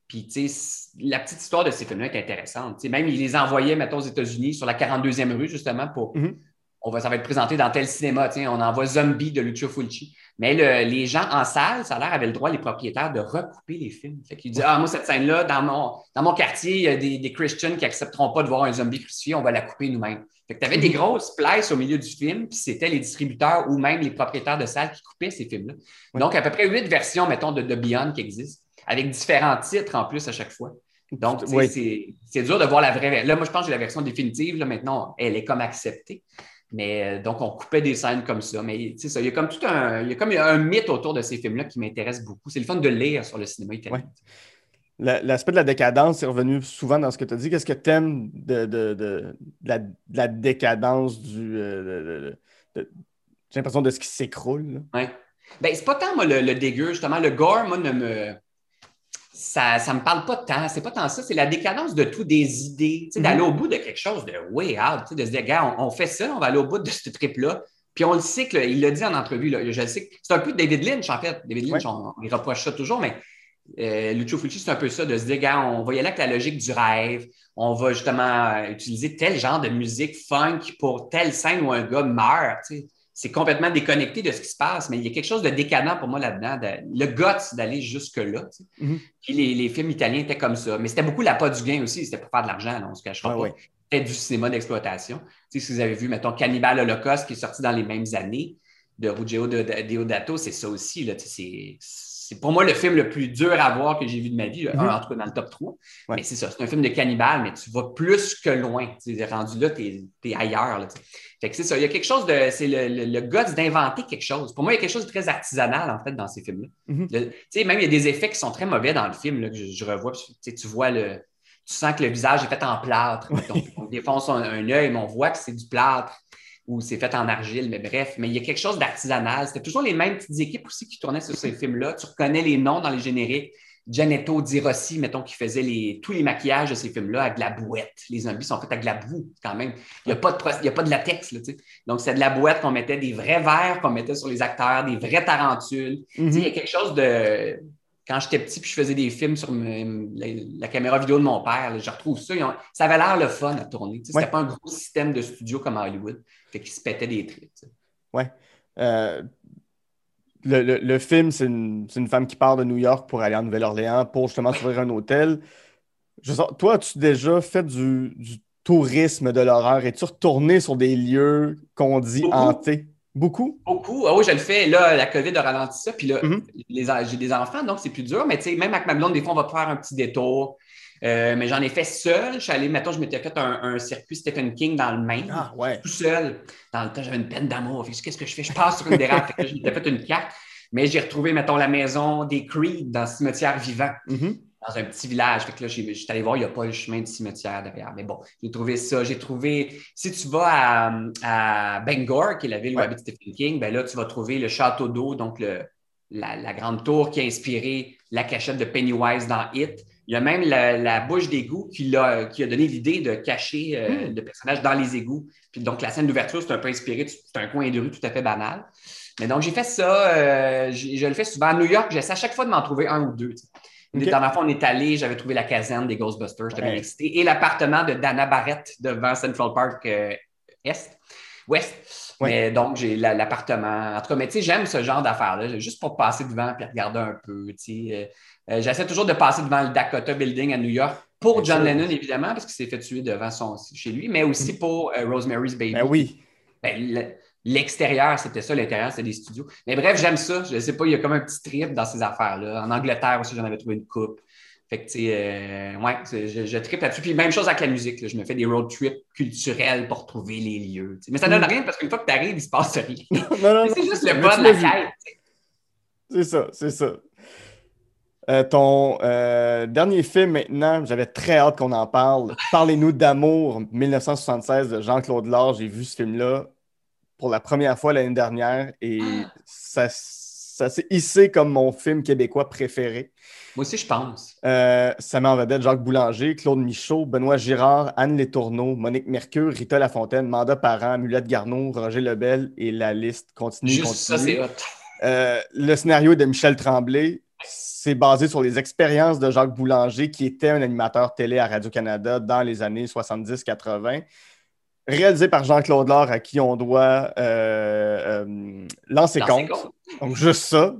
Puis, tu sais, la petite histoire de ces films-là est intéressante. Tu sais, même, ils les envoyaient, mettons, aux États-Unis sur la 42e rue, justement, pour Mhm. on va, ça va être présenté dans tel cinéma. On envoie Zombie de Lucio Fulci. Mais les gens en salle, ça a l'air, avaient le droit, les propriétaires, de recouper les films. Fait qu'ils disent Ah, moi, cette scène-là, dans mon, dans mon quartier, il y a des, des Christians qui n'accepteront pas de voir un zombie crucifié, on va la couper nous-mêmes. Fait que tu avais des grosses places au milieu du film, puis c'était les distributeurs ou même les propriétaires de salles qui coupaient ces films-là. Donc, à peu près huit versions, mettons, de, de Beyond qui existent, avec différents titres en plus à chaque fois. Donc, c'est dur de voir la vraie. Là, moi, je pense que j'ai la version définitive. Là, maintenant, elle est comme acceptée. Mais euh, donc, on coupait des scènes comme ça. Mais tu sais, il y a comme tout un, il y a comme un mythe autour de ces films-là qui m'intéresse beaucoup. C'est le fun de lire sur le cinéma italien. L'aspect de la décadence est revenu souvent dans ce que tu as dit. Qu'est-ce que tu aimes de, la, décadence du. Euh, j'ai l'impression de ce qui s'écroule. Oui. Ben, c'est pas tant moi, le, le, dégueu, justement. Le gore, moi, ne me ça ne me parle pas tant. C'est pas tant ça. C'est la décadence de tout, des idées, d'aller mhm. au bout de quelque chose de way out, de se dire, gars, on, fait ça, on va aller au bout de ce trip-là. Puis on le sait, que, il l'a dit en entrevue, là, je le sais. C'est un peu David Lynch, en fait. David Lynch, on, il reproche ça toujours, mais euh, Lucio Fulci, c'est un peu ça, de se dire, gars, on va y aller avec la logique du rêve. On va justement euh, utiliser tel genre de musique funk pour telle scène où un gars meurt. C'est complètement déconnecté de ce qui se passe, mais il y a quelque chose de décadent pour moi là-dedans. le guts d'aller jusque-là. Mm-hmm. Puis les, films italiens étaient comme ça. Mais c'était beaucoup la pas du gain aussi. C'était pour faire de l'argent, on se cachera pas. C'était du cinéma d'exploitation. si vous avez vu, mettons, Cannibal Holocaust, qui est sorti dans les mêmes années, de Ruggero Deodato, c'est ça aussi. Là, c'est c'est pour moi le film le plus dur à voir que j'ai vu de ma vie, mhm. en tout cas dans le top 3. Mais c'est ça, c'est un film de cannibale, mais tu vas plus que loin. Tu es rendu là, tu es, ailleurs. Fait que c'est ça, il y a quelque chose de. C'est le, le, guts d'inventer quelque chose. Pour moi, il y a quelque chose de très artisanal, en fait, dans ces films-là. Mhm. Tu sais, même il y a des effets qui sont très mauvais dans le film, là, que je, revois. Tu vois le. Tu sens que le visage est fait en plâtre. Donc, on défonce un, un œil, mais on voit que c'est du plâtre ou c'est fait en argile, mais bref, mais il y a quelque chose d'artisanal. C'était toujours les mêmes petites équipes aussi qui tournaient sur ces films-là. Tu reconnais les noms dans les génériques. Janetto Di Rossi, mettons, qui faisait les, tous les maquillages de ces films-là avec de la bouette. Les zombies sont faits avec de la boue, quand même. Il n'y a, pas de, a pas de latex, là, Donc, c'est de la bouette qu'on mettait, des vrais verres qu'on mettait sur les acteurs, des vraies tarentules. Il y a quelque chose de quand j'étais petit puis je faisais des films sur la, caméra vidéo de mon père, je retrouve ça. ça avait l'air le fun à tourner. C'était pas un gros système de studio comme à Hollywood. Fait qu'ils se pétaient des tripes. Oui. Euh, le, film, c'est une, femme qui part de New York pour aller en Nouvelle-Orléans pour justement s'ouvrir un hôtel. Je toi, as-tu déjà fait du, tourisme de l'horreur? Es-tu retourné sur des lieux qu'on dit hantés? Beaucoup? Beaucoup. Ah oui, je le fais. Là, la COVID a ralenti ça. Puis là, mm-hmm. j'ai des enfants, donc c'est plus dur. Mais tu sais, même avec ma blonde, des fois, on va faire un petit détour. Euh, mais j'en ai fait seul. Je suis allé, mettons, je m'étais fait un, circuit Stephen King dans le Maine. Ah, ouais. Tout seul. Dans le temps, j'avais une peine d'amour. Qu'est-ce que je fais? Je passe sur une dérape. je m'étais fait une carte. Mais j'ai retrouvé, mettons, la maison des Creed dans le cimetière vivant. Mm-hmm dans un petit village. Fait que là, je suis allé voir, il n'y a pas le chemin de cimetière derrière. Mais bon, j'ai trouvé ça. J'ai trouvé, si tu vas à, Bangor, qui est la ville où habite Stephen King, ben là, tu vas trouver le château d'eau, donc le, la, grande tour qui a inspiré la cachette de Pennywise dans It. Il y a même la, bouche d'égout qui, a, qui a donné l'idée de cacher euh, hmm. le personnage dans les égouts. Puis donc, la scène d'ouverture, c'est un peu inspiré, c'est un coin de rue tout à fait banal. Mais donc, j'ai fait ça, euh, je, le fais souvent. À New York, j'essaie à chaque fois de m'en trouver un ou deux. Dans la fois, on est allé, j'avais trouvé la caserne des Ghostbusters, j'étais bien excité, et l'appartement de Dana Barrett devant Central Park euh, Est, Ouest. Mais donc, j'ai l'appartement. En tout cas, mais tu sais, j'aime ce genre d'affaires-là, juste pour passer devant et regarder un peu. Euh, euh, J'essaie toujours de passer devant le Dakota Building à New York pour John Lennon, évidemment, parce qu'il s'est fait tuer devant son, chez lui, mais aussi mm. pour Rosemary's Baby. Ben oui. Ben, L'extérieur, c'était ça, l'intérieur, c'était des studios. Mais bref, j'aime ça. Je ne sais pas, il y a comme un petit trip dans ces affaires-là. En Angleterre aussi, j'en avais trouvé une coupe. Fait que, tu sais, euh, ouais, je, je tripe là-dessus. Puis même chose avec la musique. Je me fais des road trips culturels pour trouver les lieux. Mais ça ne donne mm. rien parce qu'une fois que tu arrives, il ne se passe rien. <laughs> c'est juste le bon de la quête. C'est ça, c'est ça. Euh, ton euh, dernier film maintenant, j'avais très hâte qu'on en parle. Parlez-nous d'amour, 1976 de Jean-Claude Laure. J'ai vu ce film-là pour la première fois l'année dernière et ça, ça s'est hissé comme mon film québécois préféré. Moi aussi, je pense. Euh, ça met en vedette Jacques Boulanger, Claude Michaud, Benoît Girard, Anne Létourneau, Monique Mercure, Rita Lafontaine, Manda Parent, Mulette Garneau, Roger Lebel et la liste continue. Juste ça, c'est hot. Euh, le scénario de Michel Tremblay, c'est basé sur les expériences de Jacques Boulanger, qui était un animateur télé à Radio-Canada dans les années 70-80 réalisé par Jean-Claude Laure, à qui on doit euh, euh, lancer compte. compte. Donc, juste ça.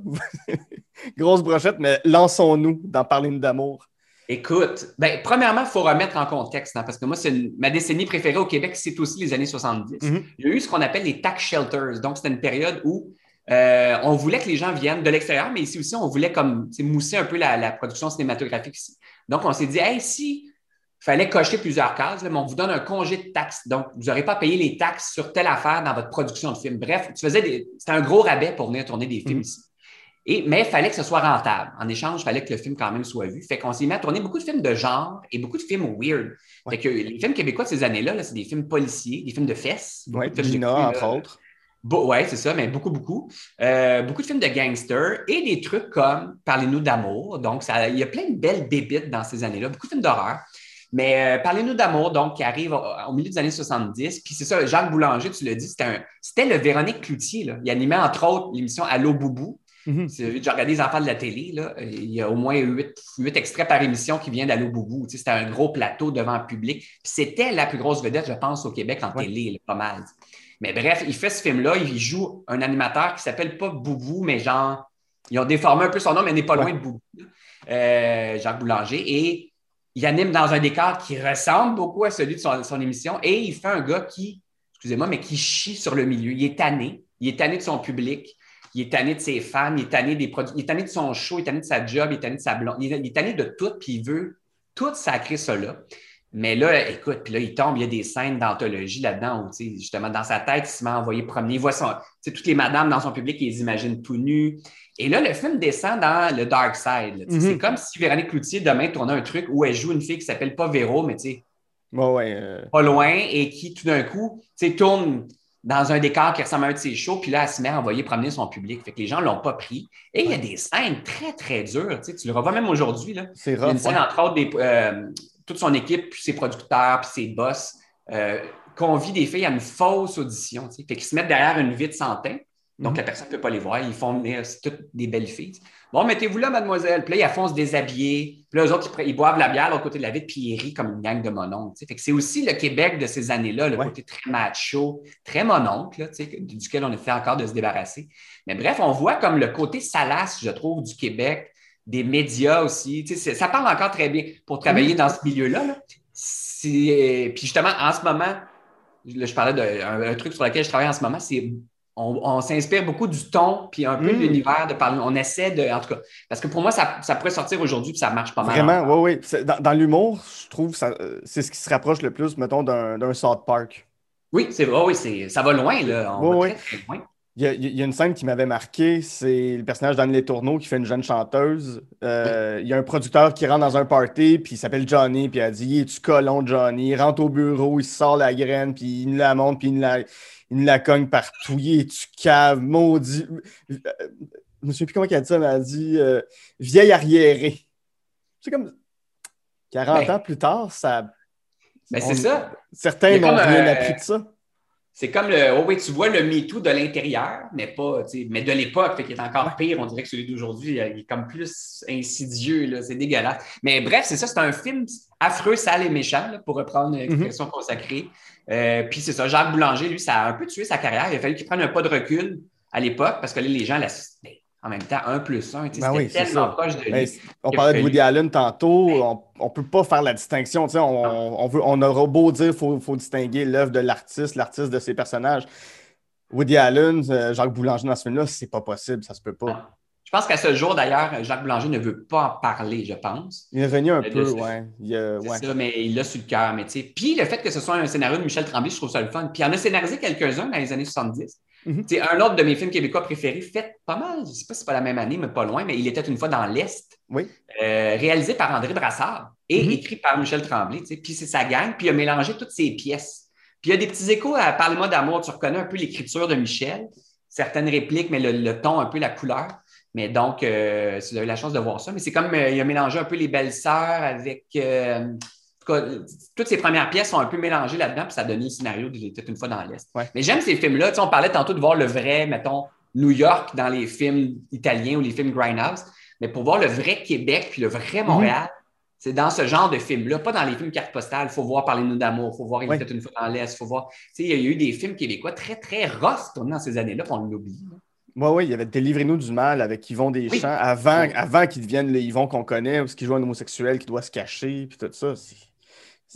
<laughs> Grosse brochette, mais lançons-nous dans Parler d'amour. Écoute, ben, premièrement, il faut remettre en contexte, hein, parce que moi, c'est une- ma décennie préférée au Québec, c'est aussi les années 70. Mhm. Il y a eu ce qu'on appelle les tax shelters. Donc, c'était une période où euh, on voulait que les gens viennent de l'extérieur, mais ici aussi, on voulait comme mousser un peu la, la production cinématographique ici. Donc, on s'est dit, hey, si fallait cocher plusieurs cases, là, mais on vous donne un congé de taxes. Donc, vous n'aurez pas à payer les taxes sur telle affaire dans votre production de film. Bref, tu faisais des... c'était un gros rabais pour venir tourner des films Mhm. ici. Et, mais il fallait que ce soit rentable. En échange, il fallait que le film quand même soit vu. Fait qu'on s'est mis à tourner beaucoup de films de genre et beaucoup de films weird. Ouais. Fait que les films québécois de ces années-là, là, c'est des films policiers, des films de fesses. de Gina, entre là. autres. Ouais, c'est ça, mais beaucoup, beaucoup. Euh, beaucoup de films de gangsters et des trucs comme Parlez-nous d'amour. Donc, ça- il y a plein de belles bébites dans ces années-là, beaucoup de films d'horreur. Mais euh, Parlez-nous d'amour, donc, qui arrive au, au milieu des années 70. Puis c'est ça, Jacques Boulanger, tu l'as dit, c'était, le Véronique Cloutier. Là. Il animait, entre autres, l'émission Allô Boubou. Mhm. C'est- J'ai regardé les enfants de la télé. Là. Il y a au moins huit, huit extraits par émission qui viennent d'Allô Boubou. Tu sais, C'était un gros plateau devant le public. Puis c'était la plus grosse vedette, je pense, au Québec en Ouais. télé, là, pas mal. Mais bref, il fait ce film-là. Il joue un animateur qui s'appelle pas Boubou, mais genre, ils ont déformé un peu son nom, mais il n'est pas Ouais. loin de Boubou. Euh, Jacques Boulanger. Et il anime dans un décor qui ressemble beaucoup à celui de son, émission. Et il fait un gars qui, excusez-moi, mais qui chie sur le milieu. Il est tanné. Il est tanné de son public. Il est tanné de ses fans. Il est tanné des produits. Il est tanné de son show. Il est tanné de sa job. Il est tanné de sa blonde. Il est, tanné de tout. Puis il veut tout sacrer là. Mais là, écoute, puis là, il tombe, il y a des scènes d'anthologie là-dedans où, justement, dans sa tête, il se met à envoyer promener. Il voit son, toutes les madames dans son public, il les imagine tout nus. Et là, le film descend dans le dark side. sais. Mhm. C'est comme si Véronique Cloutier, demain, tournait un truc où elle joue une fille qui s'appelle pas Véro, mais tu sais, ouais. euh, pas loin, et qui, tout d'un coup, tourne dans un décor qui ressemble à un de ses shows, puis là, elle se met à envoyer promener son public. Fait que les gens l'ont pas pris. Et il y a des scènes très, très dures. Tu sais, tu le revois même aujourd'hui, c'est Il y a une rough. scène, ouais. entre autres, des, euh, toute son équipe, puis ses producteurs, puis ses boss, euh, convient des filles à une fausse audition. tu sais. Fait qu'ils se mettent derrière une vitre sans teint. Donc, Mhm. la personne ne peut pas les voir. Ils font venir, toutes des belles filles. Bon, mettez-vous là, mademoiselle. Puis là, ils font se déshabiller. Puis là, eux autres, ils, boivent la bière à l'autre côté de la vitre, puis ils rient comme une gang de sais. Fait que c'est aussi le Québec de ces années-là, le Ouais. côté très macho, très mononcle, là, duquel on essaie encore de se débarrasser. Mais bref, on voit comme le côté salace, je trouve, du Québec, des médias aussi. Tu sais, ça parle encore très bien pour travailler dans ce milieu-là. là. Puis justement, en ce moment, là, je parlais d'un un truc sur lequel je travaille en ce moment, c'est on, on s'inspire beaucoup du ton puis un peu Mm. de l'univers de parler. On essaie de, en tout cas, parce que pour moi, ça, ça pourrait sortir aujourd'hui puis ça marche pas mal. Vraiment, oui, oui. Dans, dans l'humour, je trouve que ça, euh, c'est ce qui se rapproche le plus, mettons, d'un South Park. Oui, c'est vrai, oui, ça va loin, là. On Oui, va oui. très, très loin. Il y, a, il y a une scène qui m'avait marqué, c'est le personnage d'Anne Les Tourneaux qui fait une jeune chanteuse. Euh, Il y a un producteur qui rentre dans un party, puis il s'appelle Johnny, puis elle dit Es-tu colon, Johnny? Il rentre au bureau, il sort la graine, puis il nous la montre, puis il nous la, il nous la cogne partout. Il est-tu cave, maudit. Je me souviens plus comment elle a dit ça, mais elle a dit euh, Vieille arriérée. C'est comme 40 Ben, ans plus tard, ça. Ben, on- c'est ça. Certains Il a n'ont rien appris de ça. C'est comme le. Oh oui, tu vois le MeToo de l'intérieur, mais pas, tu sais, mais de l'époque, fait qu'il est encore pire. On dirait que celui d'aujourd'hui, il est comme plus insidieux, là. C'est dégueulasse. Mais bref, c'est ça, c'est un film affreux, sale et méchant, là, pour reprendre l'expression consacrée. Euh, puis c'est ça, Jacques Boulanger, lui, ça a un peu tué sa carrière. Il a fallu qu'il prenne un pas de recul à l'époque, parce que là, les gens l'assistaient. En même temps, un plus un, Ben oui, c'est tellement ça. proche de lui. Ben, on Il a parlait de Woody Allen tantôt, on, on peut pas faire la distinction. On, on, veut, on aura beau dire qu'il faut, faut distinguer l'œuvre de l'artiste, l'artiste de ses personnages. Woody Allen, euh, Jacques Boulanger dans ce film-là, c'est pas possible, ça se peut pas. Je pense qu'à ce jour, d'ailleurs, Jacques Boulanger ne veut pas en parler, je pense. Il est revenu un peu. Il, euh, ouais. ça, mais il l'a sur le cœur. Mais tu sais, puis le fait que ce soit un scénario de Michel Tremblay, je trouve ça le fun. Puis il en a scénarisé quelques-uns dans les années 70. Sais, un autre de mes films québécois préférés, fait pas mal, je ne sais pas si c'est pas la même année, mais pas loin, mais il était une fois dans l'Est, Oui. euh, réalisé par André Brassard et Mhm. écrit par Michel Tremblay. Puis c'est sa gang, puis il a mélangé toutes ses pièces. Puis il y a des petits échos à Parle-moi d'amour. Tu reconnais un peu l'écriture de Michel, certaines répliques, mais le, le ton, un peu la couleur. Mais donc, euh, si vous avez la chance de voir ça, mais c'est comme euh, il a mélangé un peu les belles-sœurs avec. Tout cas, toutes ces premières pièces sont un peu mélangées là-dedans, puis ça a donné le scénario d'Il était une fois dans l'Est. Ouais. Mais j'aime ces films-là. Tu sais, on parlait tantôt de voir le vrai, mettons, New York dans les films italiens ou les films Grindhouse. Mais pour voir le vrai Québec puis le vrai Montréal, C'est dans ce genre de film-là, pas dans les films carte postale. Il faut voir Parler-nous d'amour, il faut voir Il était une fois dans l'Est, il faut voir. Tu sais, il y a eu des films québécois très, très rough tournés dans ces années-là, puis on l'oublie. Oui, oui, il y avait Délivrez-nous du mal avec Yvon Deschamps avant, Oui. avant qu'il devienne le Yvon qu'on connaît, où ce qui joue un homosexuel qui doit se cacher, puis tout ça.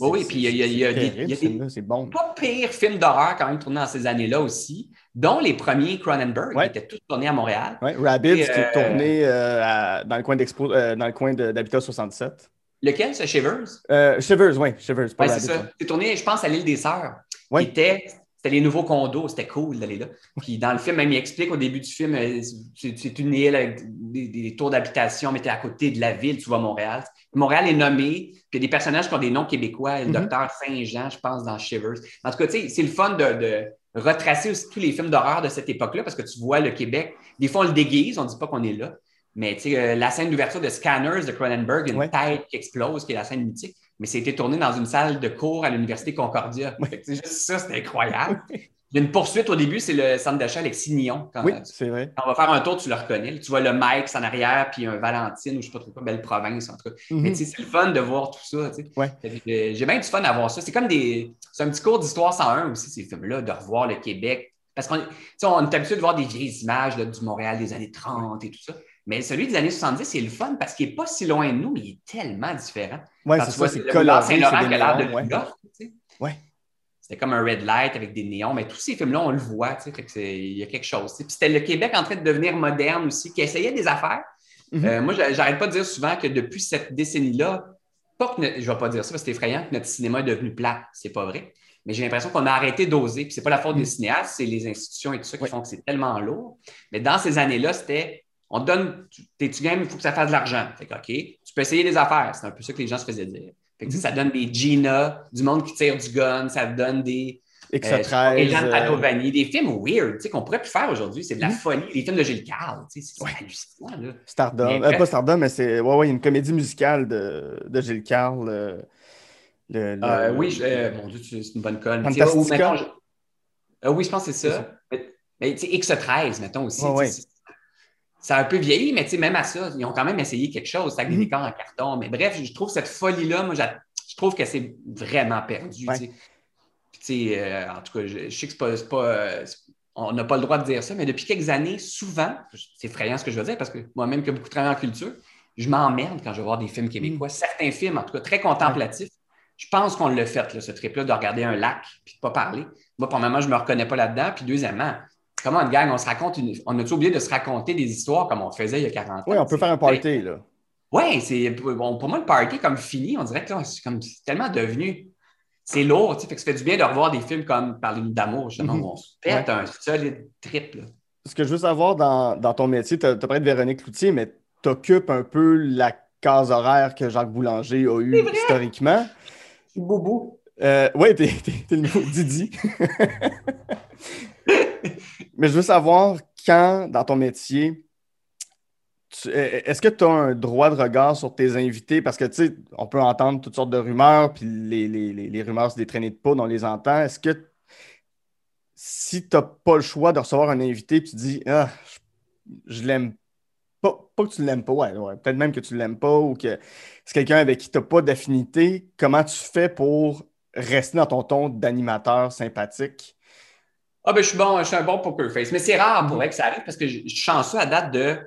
Oui, oui, puis il y a- il y a- il y a c'est des- terrible, il y a ce des- film-là, C'est bon. Pas pire film d'horreur quand même tourné dans ces années-là aussi, dont les premiers Cronenberg, Ouais. qui étaient tous tournés à Montréal. Ouais, Rabbids, Et, qui est euh, tourné euh, à- dans le coin d'Expo, euh, dans le coin d'Habitat 67. Lequel, ce Shivers? Shivers, oui, Shivers, pas Oui, c'est ça. C'est tourné, je pense, à l'île des Sœurs. Ouais. Qui était, c'était les nouveaux condos, c'était cool d'aller là. Puis dans le film, même, il explique au début du film, euh, c'est une île avec des, des tours d'habitation, mais t'es à côté de la ville, tu vois Montréal. Montréal est nommé, puis il y a des personnages qui ont des noms québécois, le Mhm. docteur Saint-Jean, je pense, dans Shivers. En tout cas, tu sais, c'est le fun de, de retracer aussi tous les films d'horreur de cette époque-là, parce que tu vois le Québec, des fois on le déguise, on ne dit pas qu'on est là, mais tu sais, euh, la scène d'ouverture de Scanners de Cronenberg, une Ouais. tête qui explose, qui est la scène mythique, mais c'était tourné dans une salle de cours à l'Université Concordia. Sais, juste ça, c'était incroyable. Il y a une poursuite au début, c'est le centre d'achat Alexis Nyon. Quand, Oui, c'est vrai. quand on va faire un tour, tu le reconnais. Tu vois le Mike en arrière, puis un Valentine ou je sais pas trop quoi, Belle Province, en tout cas. Mais Mhm. tu sais, c'est le fun de voir tout ça. tu sais. Ouais. Fait que, J'ai bien du fun à voir ça. C'est comme des. C'est un petit cours d'histoire 101 aussi, ces films-là, de revoir le Québec. Parce qu'on on est habitué de voir des vieilles images là, du Montréal des années 30 et tout ça. Mais celui des années 70, c'est le fun parce qu'il n'est pas si loin de nous, mais il est tellement différent. Quand c'est ça, c'est coloré, Saint-Laurent c'est qui des a l'air de néons, ouais. New York, tu sais. Ouais. C'était comme un red light avec des néons, mais tous ces films-là, on le voit, tu sais, il y a quelque chose. tu sais. Puis c'était le Québec en train de devenir moderne aussi, qui essayait des affaires. Mhm. Euh, moi, j'a- j'arrête pas de dire souvent que depuis cette décennie-là, pas que no- je vais pas dire ça parce que c'est effrayant que notre cinéma est devenu plat, c'est pas vrai. Mais j'ai l'impression qu'on a arrêté d'oser. Puis c'est pas la faute des cinéastes, c'est les institutions et tout ça qui Oui. font que c'est tellement lourd. Mais dans ces années-là, c'était on te donne, tu- t'es-tu game, il faut que ça fasse de l'argent. Fait que, OK, tu peux essayer des affaires. C'est un peu ça que les gens se faisaient dire. Fait que, sais, ça donne des Gina, du monde qui tire du gun, ça donne des. Extra Euh, 13. les gens de euh, Padovani, des films weird, tu sais, qu'on pourrait plus faire aujourd'hui. C'est de la Mhm. folie. Les films de Gilles sais, c'est Ouais. hallucinant, là. Stardom. Mais Euh, pas Stardom, mais c'est ouais, ouais, une comédie musicale de, de Gilles Carle. euh, le- le- oui, je- mon Dieu, c'est une bonne conne. Fantastica? Mettons, je- oui, je pense que c'est ça. Mais, mais, tu sais, X13, mettons aussi. Ouais, tu ouais. sais, c'est- Ça a un peu vieilli, mais tu sais, même à ça, ils ont quand même essayé quelque chose, avec Mhm. des décors en carton. Mais bref, je trouve cette folie-là, moi, je trouve que c'est vraiment perdu. Ouais. euh, en tout cas, je, je sais que c'est pas. euh, on n'a pas le droit de dire ça, mais depuis quelques années, souvent, c'est effrayant ce que je veux dire, parce que moi-même qui ai beaucoup travaillé en culture, je m'emmerde quand je vais voir des films québécois. Certains films, en tout cas, très contemplatifs. Je pense qu'on l'a fait, là, ce trip-là, de regarder un lac puis de pas parler. Moi, premièrement, je me reconnais pas là-dedans. Puis deuxièmement, comment une gang, on se raconte une... On a-tu oublié de se raconter des histoires comme on faisait il y a 40 ans? Oui, on peut faire un party, là. Oui, c'est bon, pour moi, le party comme fini, on dirait que c'est comme c'est tellement devenu. C'est lourd, tu sais, fait que ça fait du bien de revoir des films comme Parler-nous d'amour, justement, où on se pète un solide trip. là. Ce que je veux savoir dans, dans ton métier, tu as, parlé de Véronique Cloutier, mais tu occupes un peu la case horaire que Jacques Boulanger a eue historiquement. C'est boubou. Euh, oui, t'es le nouveau Didi. <laughs> Mais je veux savoir quand, dans ton métier, est-ce que tu as un droit de regard sur tes invités? Parce que, tu sais, on peut entendre toutes sortes de rumeurs, puis les, les- les- rumeurs, des traînées de poudre, on les entend. Est-ce que si tu n'as pas le choix de recevoir un invité, puis tu dis, ah, je, je l'aime pas, pas que tu l'aimes pas, ouais, ouais, peut-être même que tu l'aimes pas ou que c'est quelqu'un avec qui tu n'as pas d'affinité, comment tu fais pour rester dans ton ton d'animateur sympathique? Ah, ben, je suis bon, je suis un bon poker face. Mais c'est rare pour vrai que ça arrive parce que je je suis chanceux à date de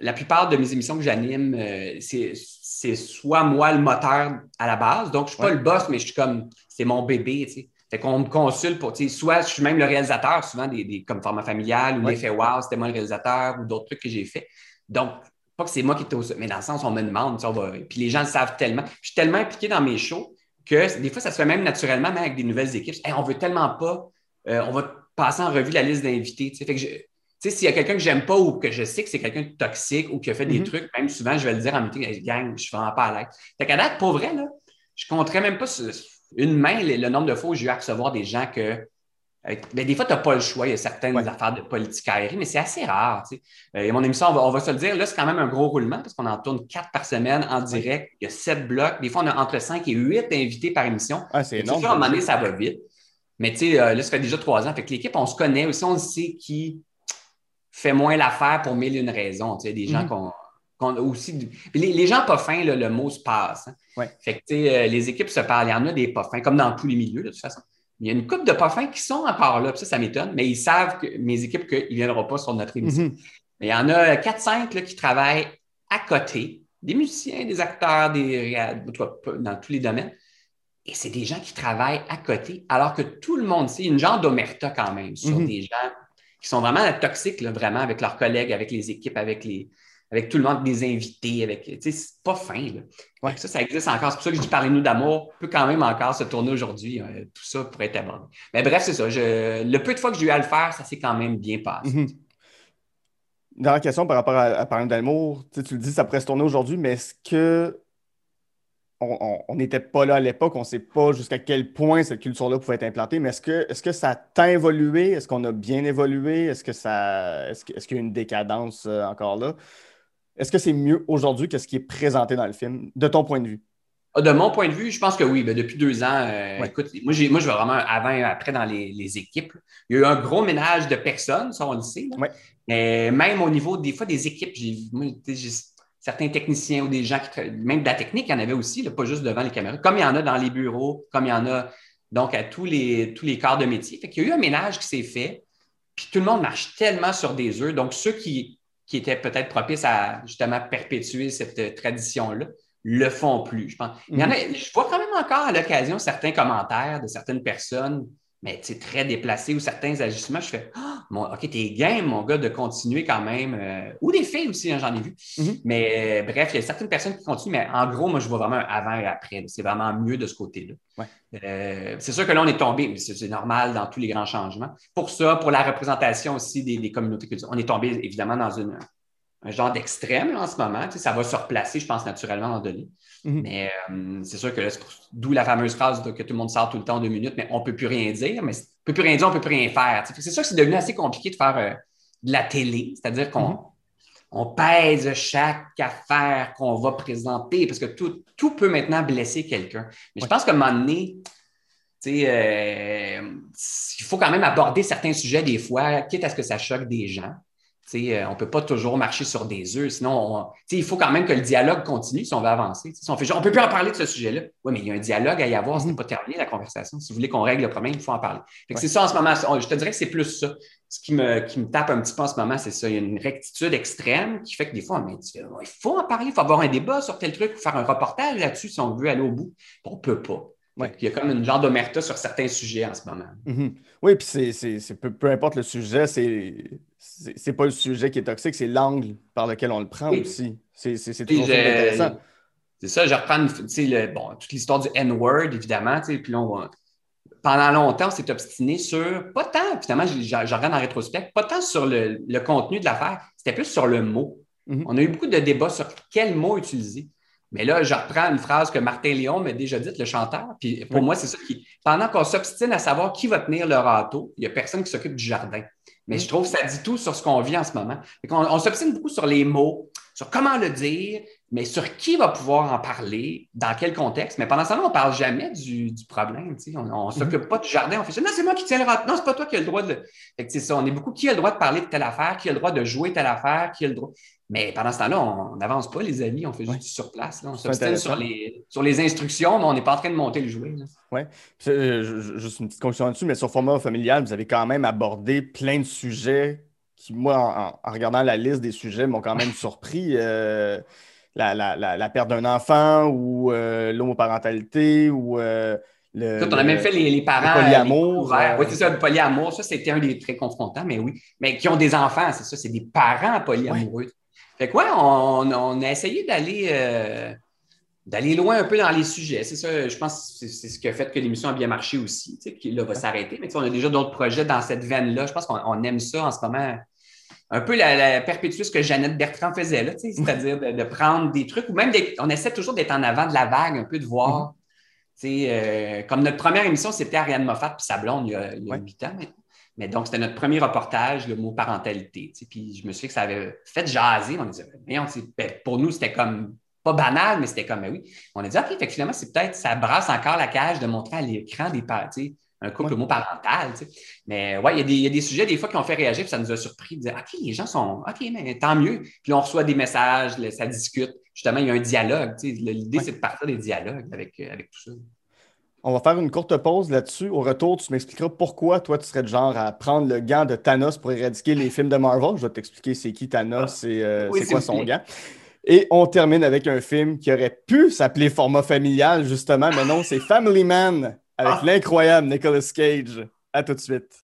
la plupart de mes émissions que j'anime, euh, c'est c'est soit moi le moteur à la base. Donc, je suis pas le boss, mais je suis comme, c'est mon bébé, tu sais. Fait qu'on me consulte pour, tu sais, soit je suis même le réalisateur, souvent des, des- comme format familial ou Ouais. l'effet wow, c'était moi le réalisateur ou d'autres trucs que j'ai fait. Donc, pas que c'est moi qui étais au mais dans le sens, on me demande, tu sais, on va- puis les gens le savent tellement. Je suis tellement impliqué dans mes shows que des fois, ça se fait même naturellement, même avec des nouvelles équipes. Hey, on veut tellement pas, euh, on va passer en revue la liste d'invités. tu sais. Fait que je- tu sais, s'il y a quelqu'un que j'aime pas ou que je sais que c'est quelqu'un de toxique ou qui a fait des Mhm. trucs, même souvent, je vais le dire en meeting, Hey, gang, je suis vraiment pas à l'aise. Fait qu'à date, pour vrai, là, je compterais même pas sur une main le, le nombre de fois où j'ai eu à recevoir des gens que. euh, ben, des fois, tu n'as pas le choix. Il y a certaines Ouais. affaires de politique aérienne, mais c'est assez rare. tu sais. Euh, mon émission, on va, on va se le dire, là, c'est quand même un gros roulement parce qu'on en tourne quatre par semaine en direct. Il y a sept blocs. Des fois, on a entre cinq et huit invités par émission. Ah, c'est énorme. à un moment donné, ça va vite. Mais tu sais, euh, là, ça fait déjà trois ans. Fait que l'équipe, on se connaît aussi, on sait qui fait moins l'affaire pour mille et une raisons. Tu sais, des gens Mhm. qu'on qu'on a aussi. Les, gens pas fins, le mot se passe. Hein. Fait que, euh, les équipes se parlent. Il y en a des pas fins, comme dans tous les milieux, de toute façon. Il y a une couple de pas fins qui sont encore là. ça, ça m'étonne, mais ils savent, que mes équipes, qu'ils ne viendront pas sur notre émission. Mhm. Mais il y en a 4-5 qui travaillent à côté, des musiciens, des acteurs, des, dans tous les domaines. Et c'est des gens qui travaillent à côté, alors que tout le monde sait, une genre d'omerta quand même sur Mhm. des gens qui sont vraiment toxiques, là, vraiment, avec leurs collègues, avec les équipes, avec les, avec tout le monde, des invités, avec. Tu sais, c'est pas fin, là. Ouais. Ça, ça existe encore. C'est pour ça que je dis parlez-nous d'amour, peut quand même encore se tourner aujourd'hui. euh, tout ça pourrait être abordé. Mais bref, c'est ça. Je, le peu de fois que j'ai eu à le faire, ça s'est quand même bien passé. Mhm. Dernière question par rapport à, à parler d'amour. Tu le dis, ça pourrait se tourner aujourd'hui, mais est-ce que on n'était pas là à l'époque, on ne sait pas jusqu'à quel point cette culture-là pouvait être implantée, mais est-ce que, est que ça t'a évolué? Est-ce qu'on a bien évolué? Est-ce que ça est-ce que- est-ce qu'il y a une décadence euh, encore là? Est-ce que c'est mieux aujourd'hui que ce qui est présenté dans le film, de ton point de vue? Ah, De mon point de vue, je pense que oui. Ben, depuis deux ans, euh, Ouais. écoute, moi, j'ai, moi, je vois vraiment avant et après dans les, les équipes. Il y a eu un gros ménage de personnes, ça, on le sait. Ouais. Mais même au niveau, des fois, des équipes, j'ai, moi, j'ai certains techniciens ou des gens qui même de la technique, il y en avait aussi, là, pas juste devant les caméras, comme il y en a dans les bureaux, comme il y en a donc à tous les, tous les corps de métier. Fait qu'il y a eu un ménage qui s'est fait, puis tout le monde marche tellement sur des œufs. Donc, ceux qui, qui étaient peut-être propices à justement perpétuer cette tradition-là, le font plus, je pense. Il y en a, je vois quand même encore à l'occasion certains commentaires de certaines personnes, mais c'est très déplacé ou certains ajustements. Je fais mon, OK, t'es game, mon gars, de continuer quand même. euh, ou des filles aussi, hein, j'en ai vu. Mhm. Mais euh, bref, il y a certaines personnes qui continuent, mais en gros, moi, je vois vraiment un avant et après. C'est vraiment mieux de ce côté-là. Ouais. Euh, c'est sûr que là, on est tombé, mais c'est c'est normal dans tous les grands changements. Pour ça, pour la représentation aussi des, des communautés culturelles, on est tombé évidemment dans une, un genre d'extrême en ce moment. Tu sais, ça va se replacer, je pense, naturellement à un moment donné. Mhm. Mais euh, c'est sûr que d'où la fameuse phrase que tout le monde sort tout le temps en deux minutes, mais on ne peut plus rien dire. Mais on ne peut plus rien dire, on ne peut plus rien faire. tu sais. C'est sûr que c'est devenu assez compliqué de faire euh, de la télé, c'est-à-dire qu'on Mhm. on pèse chaque affaire qu'on va présenter parce que tout, tout peut maintenant blesser quelqu'un. Mais je pense qu'à un moment donné, tu sais, euh, il faut quand même aborder certains sujets des fois, quitte à ce que ça choque des gens. Euh, on ne peut pas toujours marcher sur des œufs, sinon on- il faut quand même que le dialogue continue si on veut avancer. Si on fait on ne peut plus en parler de ce sujet-là. Oui, mais il y a un dialogue à y avoir, ce n'est pas terminé la conversation. Si vous voulez qu'on règle le problème, il faut en parler. Ouais. C'est ça en ce moment. Je te dirais que c'est plus ça. Ce qui me, qui me tape un petit peu en ce moment, c'est ça. Il y a une rectitude extrême qui fait que des fois, on me dit, il faut en parler, il faut avoir un débat sur tel truc, faire un reportage là-dessus si on veut aller au bout. On ne peut pas. Ouais. Qu'il y a comme une genre d'omerta sur certains sujets en ce moment. Mhm. Oui, puis c'est, peu, peu importe le sujet, c'est, c'est, pas le sujet qui est toxique, c'est l'angle par lequel on le prend Oui. aussi. C'est, toujours je- intéressant. C'est ça, je reprends le- bon, toute l'histoire du N-word, évidemment. Puis on va- pendant longtemps, on s'est obstiné sur, pas tant, finalement, je, je- je regarde en rétrospect, pas tant sur le, le contenu de l'affaire, c'était plus sur le mot. Mhm. On a eu beaucoup de débats sur quel mot utiliser. Mais là, je reprends une phrase que Martin Léon m'a déjà dite, le chanteur. Puis pour Oui. moi, c'est ça qui. Pendant qu'on s'obstine à savoir qui va tenir le râteau, il n'y a personne qui s'occupe du jardin. Mais je trouve que ça dit tout sur ce qu'on vit en ce moment. Fait qu'on- on s'obstine beaucoup sur les mots, sur comment le dire, mais sur qui va pouvoir en parler, dans quel contexte? Mais pendant ce temps-là, on ne parle jamais du, du problème. On ne s'occupe pas du jardin. On fait ça. Non, c'est moi qui tiens le. Non, c'est pas toi qui as le droit de. Fait que ça. On est beaucoup qui a le droit de parler de telle affaire, qui a le droit de jouer telle affaire, qui a le droit. Mais pendant ce temps-là, on n'avance pas, les amis. On fait juste Ouais. du sur place. là. On s'obstine sur les, sur les instructions, mais on n'est pas en train de monter le jouet. Ouais. Puis, euh, juste une petite conclusion là-dessus, mais sur format familial, vous avez quand même abordé plein de sujets qui, moi, en regardant la liste des sujets, m'ont quand même <laughs> surpris. Euh, la, la- la- la perte d'un enfant ou euh, l'homoparentalité ou euh, le, on a même fait les, les parents. le polyamour, euh, Oui, c'est ça, le polyamour. Ça, c'était un des très confrontants, mais oui. Mais qui ont des enfants, c'est ça, c'est des parents polyamoureux. Fait que, ouais, on, on a essayé d'aller. d'aller loin un peu dans les sujets. C'est ça, je pense que c'est- ce qui a fait que l'émission a bien marché aussi, tu sais, qui là va s'arrêter. Mais tu sais, on a déjà d'autres projets dans cette veine-là. Je pense qu'on on aime ça en ce moment. Un peu la, la perpétuer ce que Jeannette Bertrand faisait, là, c'est-à-dire de, de prendre des trucs, ou même d'être- on essaie toujours d'être en avant de la vague, un peu de voir. sais, euh, comme notre première émission, c'était Ariane Moffat puis sa blonde il y a, il y a Ouais. huit ans maintenant. Mais donc, c'était notre premier reportage, le mot parentalité. Puis je me suis dit que ça avait fait jaser. On disait, tu sais, ben, pour nous, c'était comme pas banal, mais c'était comme, ben oui. On a dit, OK, fait que finalement, c'est peut-être, ça brasse encore la cage de montrer à l'écran des parents, un couple homoparental. Tu sais. Mais ouais, il y, a des, il y, a des sujets des fois qui ont fait réagir, puis ça nous a surpris de dire OK, les gens sont OK, mais tant mieux. Puis on reçoit des messages, ça discute. Justement, il y a un dialogue. Tu sais. L'idée, c'est de partir des dialogues avec, avec tout ça. On va faire une courte pause là-dessus. Au retour, tu m'expliqueras pourquoi toi, tu serais de genre à prendre le gant de Thanos pour éradiquer les films de Marvel. Je vais t'expliquer c'est qui Thanos et euh, c'est quoi son gant. Et on termine avec un film qui aurait pu s'appeler format familial, justement, mais non, c'est Family Man avec ah. l'incroyable Nicolas Cage. À tout de suite.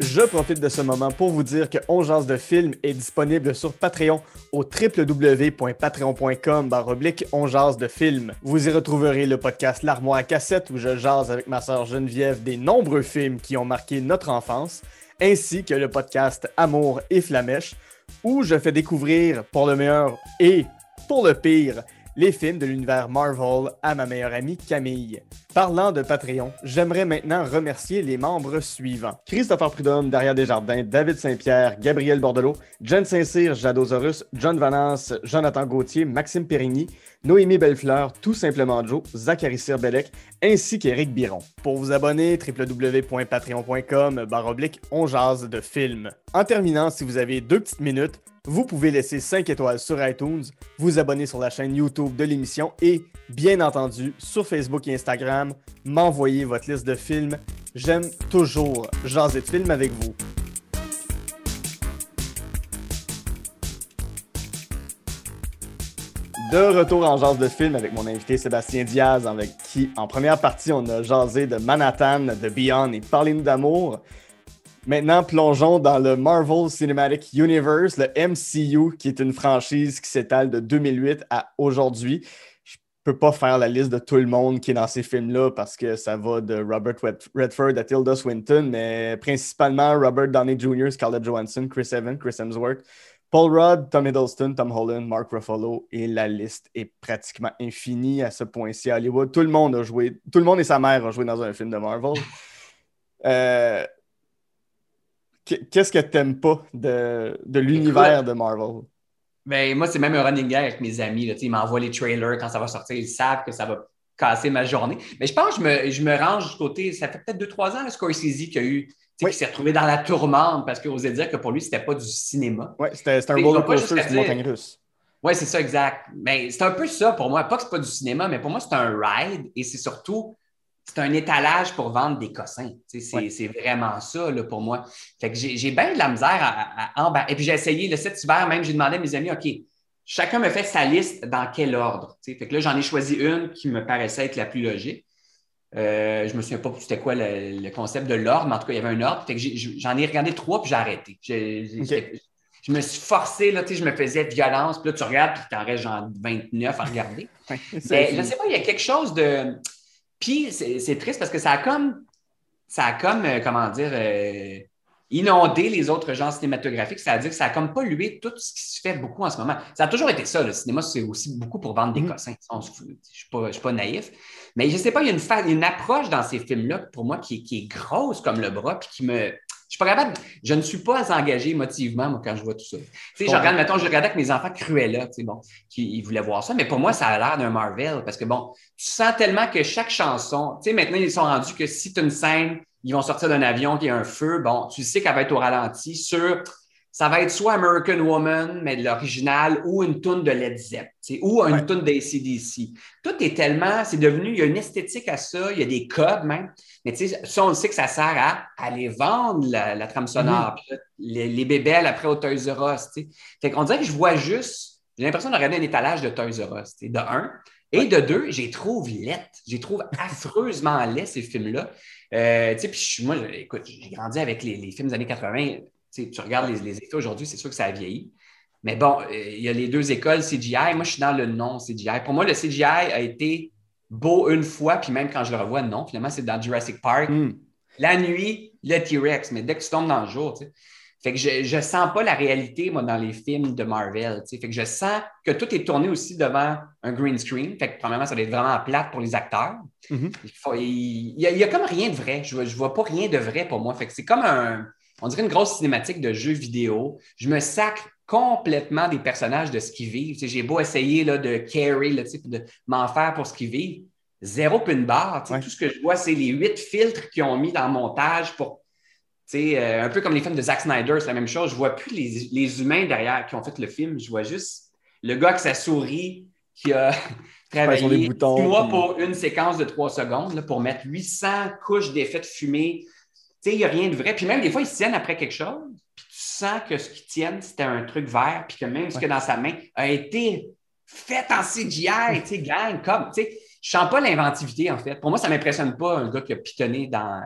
Je profite de ce moment pour vous dire que On de film est disponible sur Patreon au www.patreon.com baroblique de film. Vous y retrouverez le podcast L'armoire à cassette où je jase avec ma sœur Geneviève des nombreux films qui ont marqué notre enfance, ainsi que le podcast Amour et Flamèche où je fais découvrir pour le meilleur et pour le pire les films de l'univers Marvel à ma meilleure amie Camille. Parlant de Patreon, j'aimerais maintenant remercier les membres suivants. Christopher Prudhomme, Daria Desjardins, David Saint-Pierre, Gabriel Bordelot, Jen Saint-Cyr, Jadosaurus, John Vanance, Jonathan Gauthier, Maxime Périgny, Noémie Bellefleur, tout simplement Joe, Zachary Sirbelec, ainsi qu'Éric Biron. Pour vous abonner, www.patreon.com baroblique on jase de films. En terminant, si vous avez deux petites minutes, vous pouvez laisser 5 étoiles sur iTunes, vous abonner sur la chaîne YouTube de l'émission et, bien entendu, sur Facebook et Instagram, m'envoyer votre liste de films. J'aime toujours jaser de films avec vous. De retour en jase de film avec mon invité Sébastien Diaz, avec qui, en première partie, on a jasé de Manhattan, de Beyond et Parlez-nous d'amour. Maintenant, plongeons dans le Marvel Cinematic Universe, le MCU, qui est une franchise qui s'étale de 2008 à aujourd'hui. Je peux pas faire la liste de tout le monde qui est dans ces films-là parce que ça va de Robert Redford à Tilda Swinton, mais principalement Robert Downey Jr., Scarlett Johansson, Chris Evans, Chris Hemsworth, Paul Rudd, Tom Hiddleston, Tom Holland, Mark Ruffalo, et la liste est pratiquement infinie à ce point-ci à Hollywood. Tout le monde a joué, tout le monde et sa mère ont joué dans un film de Marvel. <laughs> Euh, Qu'est-ce que t'aimes pas de, de l'univers de Marvel? Ben, moi, c'est même un running gag avec mes amis. Là, ils m'envoient les trailers quand ça va sortir. Ils savent que ça va casser ma journée. Mais je pense que je me, je me range du côté. Ça fait peut-être deux, trois ans, le Scorsese qui a eu. qui s'est retrouvé dans la tourmente parce qu'il osait dire que pour lui, c'était pas du cinéma. Oui, c'était un roller coaster, c'est montagne russe. Oui, c'est ça, exact. Mais c'est un peu ça pour moi. Pas que c'est pas du cinéma, mais pour moi, c'est un ride et c'est surtout c'est un étalage pour vendre des cossins. C'est vraiment ça là, pour moi. Fait que j'ai bien de la misère à, à, Et puis j'ai essayé le 7 hiver, même j'ai demandé à mes amis, OK, chacun me fait sa liste dans quel ordre. Fait que là, j'en ai choisi une qui me paraissait être la plus logique. Euh, je me souviens pas c'était quoi le, concept de l'ordre, mais en tout cas, il y avait un ordre. Fait que j'en ai, regardé trois, puis j'ai arrêté. Je me suis forcé, là, je me faisais violence, puis là, tu regardes, puis t'en restes genre 29 à regarder. <laughs> mais, je sais pas, il y a quelque chose de puis c'est triste parce que ça a comme, ça a comme euh, comment dire, euh, inondé les autres genres cinématographiques. C'est-à-dire que ça a comme pollué tout ce qui se fait beaucoup en ce moment. Ça a toujours été ça. Le cinéma, c'est aussi beaucoup pour vendre des mm. cossins. Je ne suis, pas naïf. Mais je ne sais pas, il y a une, une approche dans ces films-là, pour moi, qui, qui, est grosse comme le bras, puis qui me, je suis pas capable, je ne suis pas engagé émotivement moi, quand je vois tout ça. Tu sais, je regarde, mettons, je regardais avec mes enfants Cruella, tu sais, bon, qui ils voulaient voir ça, mais pour moi, ça a l'air d'un Marvel parce que bon, tu sens tellement que chaque chanson, tu sais, maintenant, ils sont rendus que si tu as une scène, ils vont sortir d'un avion qui a un feu, bon, tu sais qu'elle va être au ralenti sur ça va être soit American Woman, mais de l'original, ou une toune de Led Zepp, ou une ouais. toune d'ACDC. Tout est tellement, c'est devenu, il y a une esthétique à ça, il y a des codes même, mais tu sais, ça, on sait que ça sert à aller vendre la, trame sonore, mm-hmm. les, les, bébelles après au Toys R Us, tu sais. Fait qu'on dirait que je vois juste, j'ai l'impression de regarder un étalage de Toys R Us, de un. Et de deux, j'ai trouve laid. J'ai trouve affreusement laid ces films-là. Euh, tu sais, puis moi, écoute, j'ai grandi avec les, les films des années 80 tu regardes les, effets aujourd'hui, c'est sûr que ça a vieilli. Mais bon, euh, il y a les deux écoles CGI. Moi, je suis dans le non CGI. Pour moi, le CGI a été beau une fois, puis même quand je le revois, non. Finalement, c'est dans Jurassic Park. Hmm. La nuit, le T-Rex, mais dès que tu tombes dans le jour, tu sais. Fait que je ne sens pas la réalité, moi, dans les films de Marvel. Tu sais. Fait que je sens que tout est tourné aussi devant un green screen. Fait que, premièrement, ça doit être vraiment plate pour les acteurs. Mm-hmm. il, y a, a, comme rien de vrai. Je ne vois pas rien de vrai pour moi. Fait que c'est comme un, on dirait une grosse cinématique de jeux vidéo. Je me sacre complètement des personnages de ce qu'ils vivent. j'ai beau essayer là, de carry, là, de m'en faire pour ce qu'ils vivent. zéro barre. Tu sais, Ouais. Tout ce que je vois, c'est les huit filtres qu'ils ont mis dans le montage pour. euh, un peu comme les films de Zack Snyder, c'est la même chose. Je vois plus les, les humains derrière qui ont fait le film. Je vois juste le gars avec sa souris qui a <laughs> travaillé six mois puis- pour une séquence de trois secondes là, pour mettre 800 couches d'effets de fumée. Il n'y a rien de vrai. Puis même des fois, ils se tiennent après quelque chose. Puis tu sens que ce qu'ils tiennent, c'était un truc vert. Puis que même ce qu'il y a dans sa main a été fait en CGI. Tu sais, gang, comme. Tu sais, je sens pas l'inventivité, en fait. Pour moi, ça m'impressionne pas un gars qui a pitonné dans.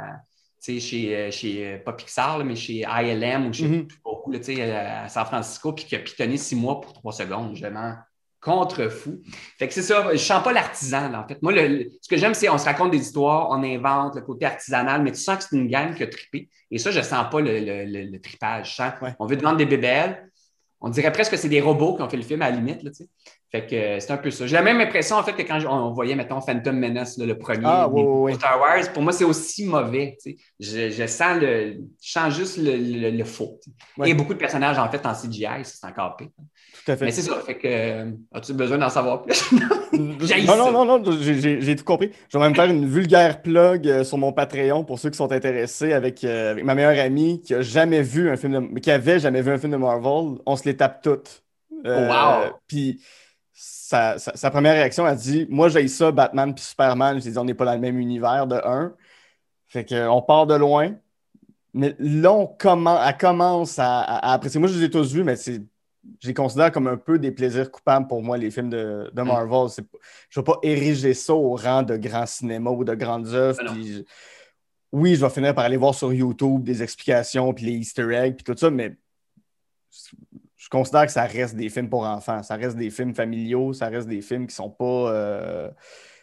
Tu sais, chez, euh, chez euh, pas Pixar, là, mais chez ILM ou chez Mhm. beaucoup, là, tu sais, euh, à San Francisco, puis qui a pitonné six mois pour trois secondes. M'en contre-fou. Fait que c'est ça, je sens pas l'artisan, en fait. Moi, le- ce que j'aime, c'est on se raconte des histoires, on invente le côté artisanal, mais tu sens que c'est une gang qui a trippé. Et ça, je sens pas le, le, le- le tripage. Je sens, Ouais. on veut te vendre des bébelles. On dirait presque que c'est des robots qui ont fait le film à la limite, là. Fait que euh, c'est un peu ça. J'ai la même impression, en fait, que quand on, on voyait, mettons, Phantom Menace, là, le premier Ah, ouais, ouais. Star Wars, pour moi, c'est aussi mauvais, tu sais. Je, je sens le, je sens juste le, faux. Ouais. Et beaucoup de personnages, en fait, en CGI, c'est encore pire. Tout à fait. Mais c'est ça. Fait que, euh, as-tu besoin d'en savoir plus? <laughs> Non, non, non, non, j'ai- tout compris. Je vais même faire une vulgaire plug euh, sur mon Patreon pour ceux qui sont intéressés avec, euh, avec ma meilleure amie qui a jamais vu un film de, qui avait jamais vu un film de Marvel. On se les tape toutes. Euh, Oh, wow. Puis sa, sa- sa première réaction, elle dit Moi, j'ai ça, Batman puis Superman. J'ai dit On n'est pas dans le même univers de un. Fait que, on part de loin. Mais là, on commen- elle commence à, à- à apprécier. Moi, je les ai tous vus, mais c'est. Je les considère comme un peu des plaisirs coupables pour moi, les films de, de Marvel. C'est je ne vais pas ériger ça au rang de grand cinéma ou de grandes œuvres. Je- Oui, je vais finir par aller voir sur YouTube des explications, puis les Easter eggs, puis tout ça, mais je considère que ça reste des films pour enfants. Ça reste des films familiaux, ça reste des films qui sont pas. euh,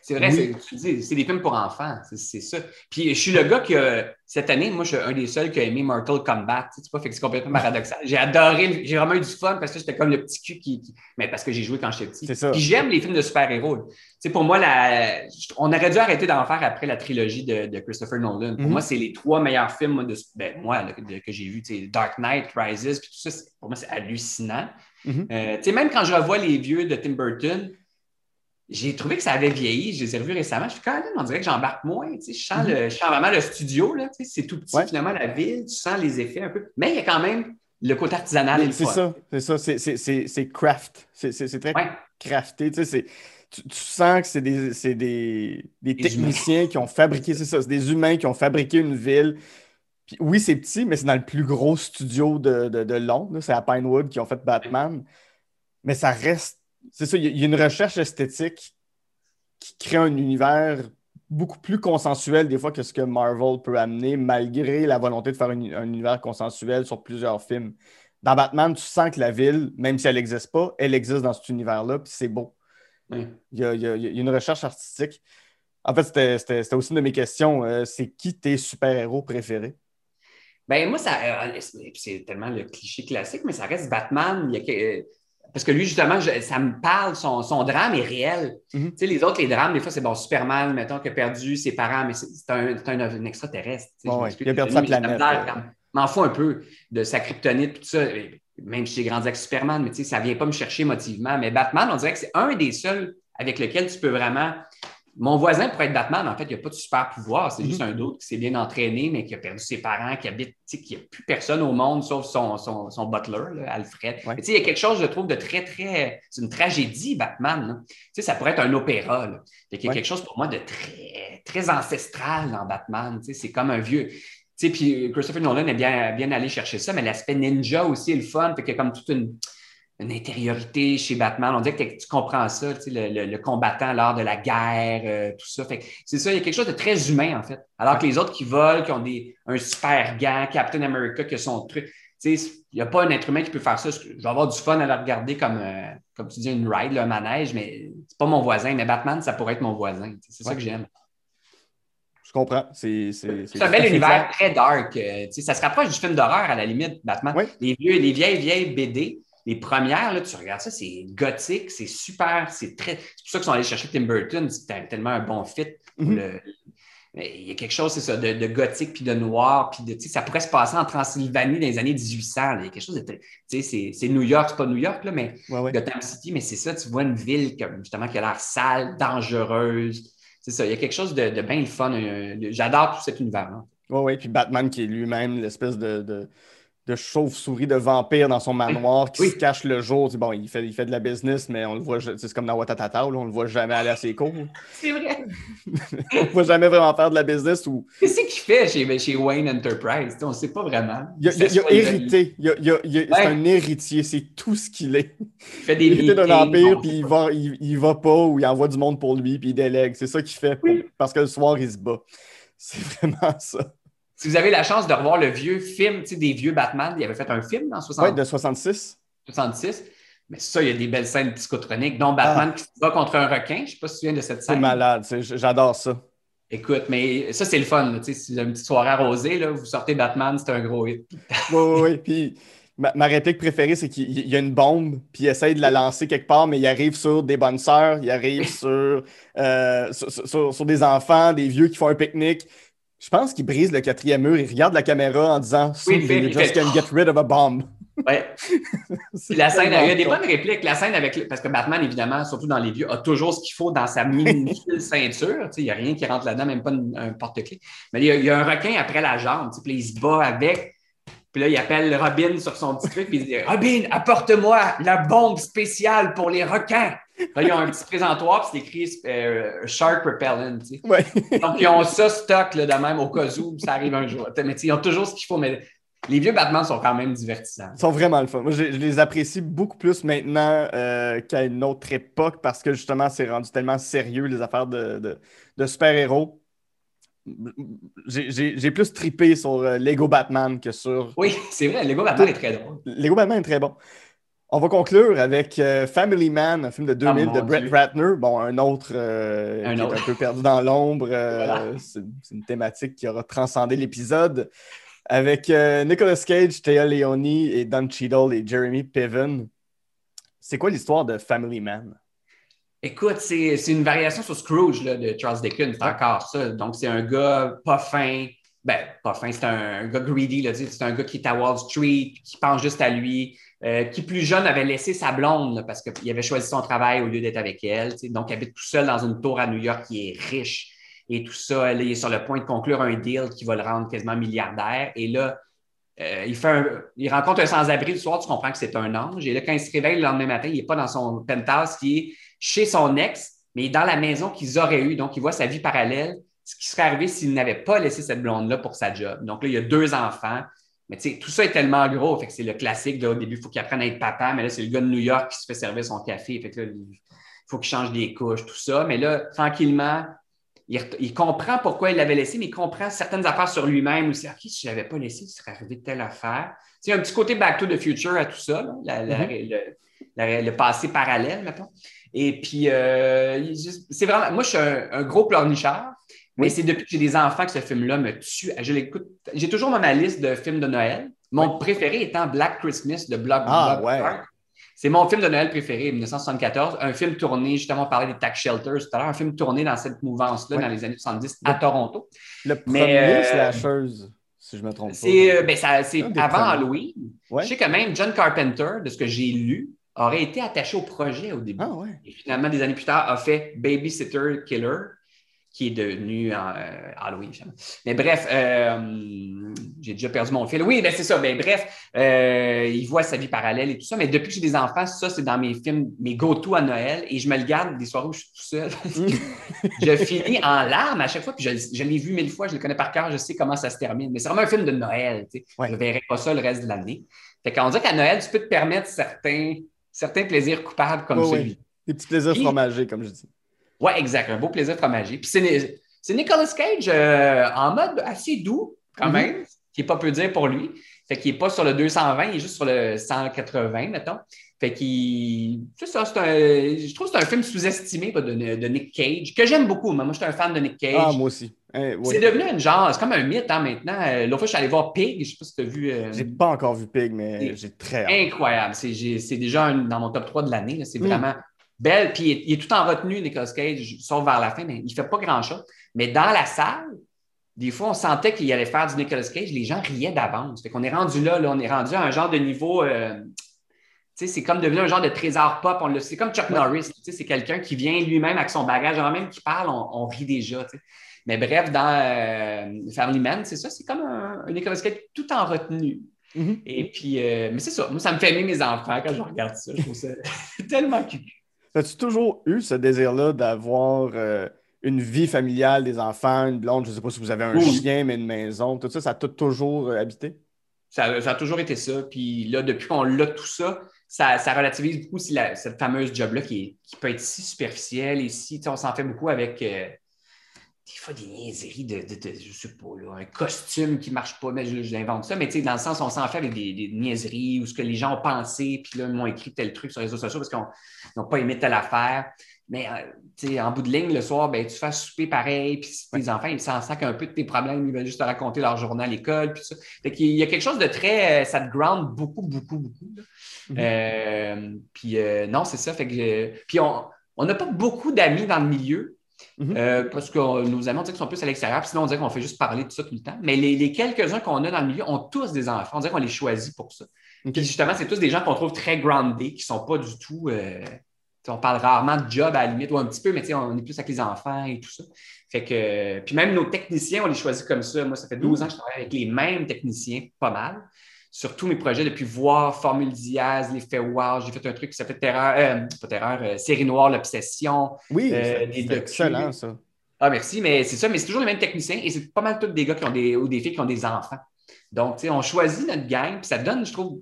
C'est vrai, Oui. c'est- des films pour enfants, c'est- c'est ça. Puis je suis le gars qui, a- cette année, moi, je suis un des seuls qui a aimé Mortal Kombat. Tu sais pas, fait que c'est complètement paradoxal. J'ai adoré, j'ai vraiment eu du fun parce que j'étais comme le petit cul qui. qui- Mais parce que j'ai joué quand j'étais petit. C'est ça. Puis j'aime les films de super-héros. Tu sais, pour moi, la... on aurait dû arrêter d'en faire après la trilogie de, de Christopher Nolan. Pour Mhm. moi, c'est les trois meilleurs films moi, de, ben, moi, là, de- que j'ai vus. Tu sais, Dark Knight, Rises, puis tout ça, c'est- pour moi, c'est hallucinant. Mhm. Euh, tu sais, même quand je revois les vieux de Tim Burton, j'ai trouvé que ça avait vieilli. Je les ai revus récemment. Je suis quand même, on dirait que j'embarque moins. tu sais. Je, sens le- je sens vraiment le studio. là, tu sais, C'est tout petit, Ouais. finalement, la ville. Tu sens les effets un peu. Mais il y a quand même le côté artisanal et le C'est ça, c'est ça, c'est- c'est- c'est c'est craft. C'est c'est- c'est très Ouais. crafté. Tu, sais, tu, tu sens que c'est des, c'est des, des Des techniciens qui ont fabriqué, c'est ça, c'est des humains qui ont fabriqué une ville. Puis oui, c'est petit, mais c'est dans le plus gros studio de, de, de Londres. C'est à Pinewood qui ont fait Batman. Mais ça reste. C'est ça, il y, a- une recherche esthétique qui crée un univers beaucoup plus consensuel des fois que ce que Marvel peut amener, malgré la volonté de faire un, un univers consensuel sur plusieurs films. Dans Batman, tu sens que la ville, même si elle n'existe pas, elle existe dans cet univers-là, puis c'est beau. Il y a, il y a- il y a une recherche artistique. En fait, c'était- aussi une de mes questions. euh, c'est qui tes super-héros préférés? Ben, moi, ça, euh, c'est tellement le cliché classique, mais ça reste Batman. Il y a que- euh, parce que lui, justement, je- ça me parle, son, son drame est réel. Mhm. Tu sais, les autres, les drames, des fois, c'est bon, Superman, mettons, qui a perdu ses parents, mais c'est un, c'est un, un extraterrestre. Ouais, m'excuse, Il a perdu sa planète, misère ouais. m'en fous un peu de sa kryptonite, tout ça. Même si j'ai grandi avec Superman, mais tu sais, ça ne vient pas me chercher émotivement. Mais Batman, on dirait que c'est un des seuls avec lequel tu peux vraiment. Mon voisin pourrait être Batman, en fait, il n'y a pas de super pouvoir. C'est juste Mhm. un autre qui s'est bien entraîné, mais qui a perdu ses parents, qui habite, tu sais, qui n'a plus personne au monde sauf son, son, son butler, là, Alfred. Ouais. Mais tu sais, il y a quelque chose, je trouve, de très, très. C'est une tragédie, Batman. là. Tu sais, ça pourrait être un opéra. là. Il y a Ouais. quelque chose pour moi de très, très ancestral dans Batman. Tu sais, c'est comme un vieux. Puis Christopher Nolan est bien, bien allé chercher ça, mais l'aspect ninja aussi est le fun. Fait qu'il y a comme toute une, une intériorité chez Batman. On dirait que tu comprends ça, tu sais, le, le- le combattant lors de la guerre, euh, tout ça. Fait c'est ça, il y a quelque chose de très humain, en fait. Alors que les autres qui volent, qui ont des, un super gant, Captain America, qui a son truc. Tu sais, il n'y a pas un être humain qui peut faire ça. Je vais avoir du fun à le regarder comme, euh, comme tu dis, une ride, là, un manège, mais c'est pas mon voisin. Mais Batman, ça pourrait être mon voisin. Tu sais, C'est ça que j'aime. Je comprends. C'est un bel univers clair. très dark. euh, tu sais, ça se rapproche du film d'horreur à la limite, Batman. Oui. Les, vieux, les vieilles, vieilles BD, les premières, là, tu regardes ça, c'est gothique, c'est super, c'est très. C'est pour ça qu'ils sont allés chercher Tim Burton, c'était tellement un bon fit. Mhm. le- Il y a quelque chose, c'est ça, de, de gothique puis de noir, puis de, ça pourrait se passer en Transylvanie dans les années 1800. là. Il y a quelque chose de. très- Tu sais, c'est- c'est New York, c'est pas New York, là, mais Ouais, ouais. Gotham City, mais c'est ça, tu vois une ville comme, justement qui a l'air sale, dangereuse. C'est ça. Il y a quelque chose de, de bien le fun. euh, J'adore tout cet univers-là. Oui, oui. Puis Batman qui est lui-même l'espèce de, de, de chauve-souris, de vampire dans son manoir qui Oui. se cache le jour. Bon, il fait, il fait de la business, mais on le voit, c'est comme dans Watatata, là, on le voit jamais aller à ses cours. <laughs> C'est vrai. <laughs> on le voit jamais vraiment faire de la business ou Qu'est-ce qu'il fait chez, chez Wayne Enterprise? On ne sait pas vraiment. il a, il il hérité. Ouais. C'est un héritier, c'est tout ce qu'il est. Il fait des hérité d'un empire, puis il va, il, il va pas ou il envoie du monde pour lui, puis il délègue. C'est ça qu'il fait Oui. parce que le soir, il se bat. C'est <laughs> vraiment ça. Si vous avez la chance de revoir le vieux film, tu sais, des vieux Batman, il avait fait un film en 60 Ouais, de 66. 66. Mais ça, il y a des belles scènes psychotroniques, dont Batman qui se bat contre un requin. Je ne sais pas si tu souviens de cette Ah. C'est scène. malade. J'adore ça. Écoute, mais ça, c'est le fun. là, si vous avez une petite soirée arrosée, là, vous sortez Batman, c'est un gros hit. <laughs> Oui, oui, oui. Puis ma, ma réplique préférée, c'est qu'il il y a une bombe, puis il essaye de la lancer quelque part, mais il arrive sur des bonnes sœurs, il arrive sur, euh, sur- sur des enfants, des vieux qui font un pique-nique. Je pense qu'il brise le quatrième mur, il regarde la caméra en disant Oui, fait- just fait- can get rid of a bomb. Ouais. <laughs> Puis la scène, il y a des bonnes répliques. La scène avec. le- Parce que Batman, évidemment, surtout dans les vieux, a toujours ce qu'il faut dans sa minuscule <laughs> ceinture. Il n'y a rien qui rentre là-dedans, même pas une- un porte-clés. Mais il y, a, il y a un requin après la jambe. Puis il se bat avec. Puis là, il appelle Robin sur son petit truc. Puis il dit <laughs> Robin, apporte-moi la bombe spéciale pour les requins. Là, ils ont un petit présentoir. Puis c'est écrit euh, Shark Repellent. tu sais. Ouais. Donc, ils ont ça stock là, de même au cas où ça arrive un jour. Mais ils ont toujours ce qu'il faut. Mais les vieux Batman sont quand même divertissants. Ils sont vraiment le fun. Moi, je, je les apprécie beaucoup plus maintenant euh, qu'à une autre époque parce que justement, c'est rendu tellement sérieux, les affaires de, de- de super-héros. J'ai- plus tripé sur euh, Lego Batman que sur. Oui, c'est vrai. Lego Batman est très drôle. Lego Batman est très bon. On va conclure avec euh, Family Man, un film de 2000 Oh, mon de Brett Dieu. Ratner. Bon, un autre euh, Un qui autre. est un peu perdu dans l'ombre. euh, Voilà. C'est une thématique qui aura transcendé l'épisode. Avec Nicolas Cage, Théa Leoni et Don Cheadle et Jeremy Piven. C'est quoi l'histoire de Family Man? Écoute, c'est une variation sur Scrooge là, de Charles Dickens. C'est encore ça. Donc, c'est un gars pas fin. Ben, pas fin, c'est un, gars greedy. C'est un gars qui est à Wall Street, qui pense juste à lui, euh, qui plus jeune avait laissé sa blonde parce qu'il avait choisi son travail au lieu d'être avec elle. Donc, il habite tout seul dans une tour à New York qui est riche et tout ça. Là, il est sur le point de conclure un deal qui va le rendre quasiment milliardaire. Et là, euh, il, fait un- il rencontre un sans-abri le soir, tu comprends que c'est un ange. Et là, quand il se réveille le lendemain matin, il n'est pas dans son penthouse, il est chez son ex, mais dans la maison qu'ils auraient eue. Donc, il voit sa vie parallèle, ce qui serait arrivé s'il n'avait pas laissé cette blonde-là pour sa job. Donc là, il y a deux enfants. Mais tu sais, tout ça est tellement gros. Fait que c'est le classique. là, au début, il faut qu'il apprenne à être papa, mais là, c'est le gars de New York qui se fait servir son café. Fait que là, il faut qu'il change des couches, tout ça. Mais là, tranquillement, il, comprend pourquoi il l'avait laissé, mais il comprend certaines affaires sur lui-même aussi. OK, si je ne l'avais pas laissé, il serait arrivé telle affaire. Tu sais, il y a un petit côté back to the future à tout ça, là, la- la- le, la- le passé parallèle, mettons. Et puis, euh, c'est vraiment. Moi, je suis un, un gros pleurnichard, mais Oui. c'est depuis que j'ai des enfants que ce film-là me tue. Je l'écoute. J'ai toujours dans ma liste de films de Noël. Mon préféré étant Black Christmas de Block Ah, Block ouais. Park. C'est mon film de Noël préféré, 1974. Un film tourné, justement, on parlait des tax shelters tout à l'heure, un film tourné dans cette mouvance-là, dans les années 70 à Toronto. Le Mais, premier euh, slasheuse, si je me trompe pas. C'est euh, ben, avant. Halloween. Ouais. Je sais que même John Carpenter, de ce que j'ai lu, aurait été attaché au projet au début. Ah ouais. Et finalement, des années plus tard, a fait Babysitter Killer, qui est devenu euh, Halloween. finalement. Mais bref, euh, j'ai déjà perdu mon fil. Oui, ben c'est ça. Ben, bref, euh, il voit sa vie parallèle et tout ça. Mais depuis que j'ai des enfants, ça, c'est dans mes films, mes go-to à Noël. Et je me le garde des soirées où je suis tout seul. <laughs> je finis en larmes à chaque fois. Puis je, je l'ai vu mille fois, je le connais par cœur, je sais comment ça se termine. Mais c'est vraiment un film de Noël. tu sais. Ouais. Je ne verrai pas ça le reste de l'année. Fait qu'on dirait qu'à Noël, tu peux te permettre certains, certains plaisirs coupables comme ouais. celui Des petits plaisirs fromagés, comme je dis. oui, exact. Un beau plaisir fromager. Puis c'est, c'est Nicolas Cage euh, en mode assez doux, quand Mhm. même, qui n'est pas peu dire pour lui. Fait qu'il n'est pas sur le 220, il est juste sur le 180, mettons. Fait qu'il. C'est ça, c'est un. Je trouve que c'est un film sous-estimé de, de Nick Cage, que j'aime beaucoup. Moi, moi, je suis un fan de Nick Cage. Ah, moi aussi. Oui. C'est devenu un genre, c'est comme un mythe hein, maintenant. Euh, L'autre fois, je suis allé voir Pig, je ne sais pas si tu as vu. euh, J'ai pas encore vu Pig, mais j'ai très hâte. incroyable. C'est, j'ai- c'est déjà un- dans mon top 3 de l'année. C'est Mm. vraiment belle. Puis il est, il est tout en retenue, Nicolas Cage, sauf vers la fin, mais il ne fait pas grand-chose. Mais dans la salle, des fois, on sentait qu'il allait faire du Nicolas Cage. Les gens riaient d'avance. Fait qu'on est rendu là, là, on est rendu à un genre de niveau. euh, c'est comme devenu un genre de trésor pop. On le, c'est comme Chuck Norris. C'est quelqu'un qui vient lui-même avec son bagage. Avant même qu'il parle, on, rit déjà. Mais bref, dans euh, Family Man, c'est ça. C'est comme un, un tout en retenue. Mm-hmm. Et puis, euh, mais c'est ça. Moi, ça me fait aimer mes enfants quand je regarde ça. Je trouve ça <laughs> tellement cute. As-tu toujours eu ce désir-là d'avoir euh, une vie familiale, des enfants, une blonde? Je ne sais pas si vous avez un chien, mais une maison. Tout ça, ça t'a toujours habité? Ça, a toujours été ça. Puis là, depuis qu'on l'a tout ça, ça, relativise beaucoup cette fameuse job-là qui, peut être si superficielle et si on s'en fait beaucoup avec euh, des fois des niaiseries de, je sais pas, un costume qui marche pas, mais j'invente ça, mais dans le sens, on s'en fait avec des, niaiseries ou ce que les gens ont pensé, puis là, ils m'ont écrit tel truc sur les réseaux sociaux parce qu'ils n'ont pas aimé telle affaire. Mais euh, en bout de ligne, le soir, ben, tu fais souper pareil, puis tes enfants, ils s'en sacent un peu de tes problèmes, ils veulent juste te raconter leur journée à l'école, puis ça. il y a quelque chose de très. Euh, ça te ground beaucoup, beaucoup, beaucoup. Mm-hmm. Euh, puis non, c'est ça. Fait que, puis on n'a pas beaucoup d'amis dans le milieu. Mm-hmm. parce que nos amis, on dirait qu'ils sont plus à l'extérieur, sinon on dirait qu'on fait juste parler de ça tout le temps. Mais les, quelques-uns qu'on a dans le milieu ont tous des enfants. On dirait qu'on les choisit pour ça. Puis justement, c'est tous des gens qu'on trouve très groundés, qui ne sont pas du tout on parle rarement de job à la limite, ou un petit peu, mais on est plus avec les enfants et tout ça. Fait que, puis même nos techniciens, on les choisit comme ça. Moi, ça fait 12 ans que je travaille avec les mêmes techniciens, pas mal. Sur tous mes projets, depuis voir Formule Diaz, l'effet Wow, j'ai fait un truc qui s'appelle Terreur, euh, pas Terreur, euh, Série Noire, l'Obsession. Oui, euh, c'est excellent ça. Ah, merci, mais c'est ça, mais c'est toujours les mêmes techniciens et c'est pas mal tous des gars qui ont des, ou des filles qui ont des enfants. Donc, tu sais, on choisit notre gang, puis ça donne, je trouve,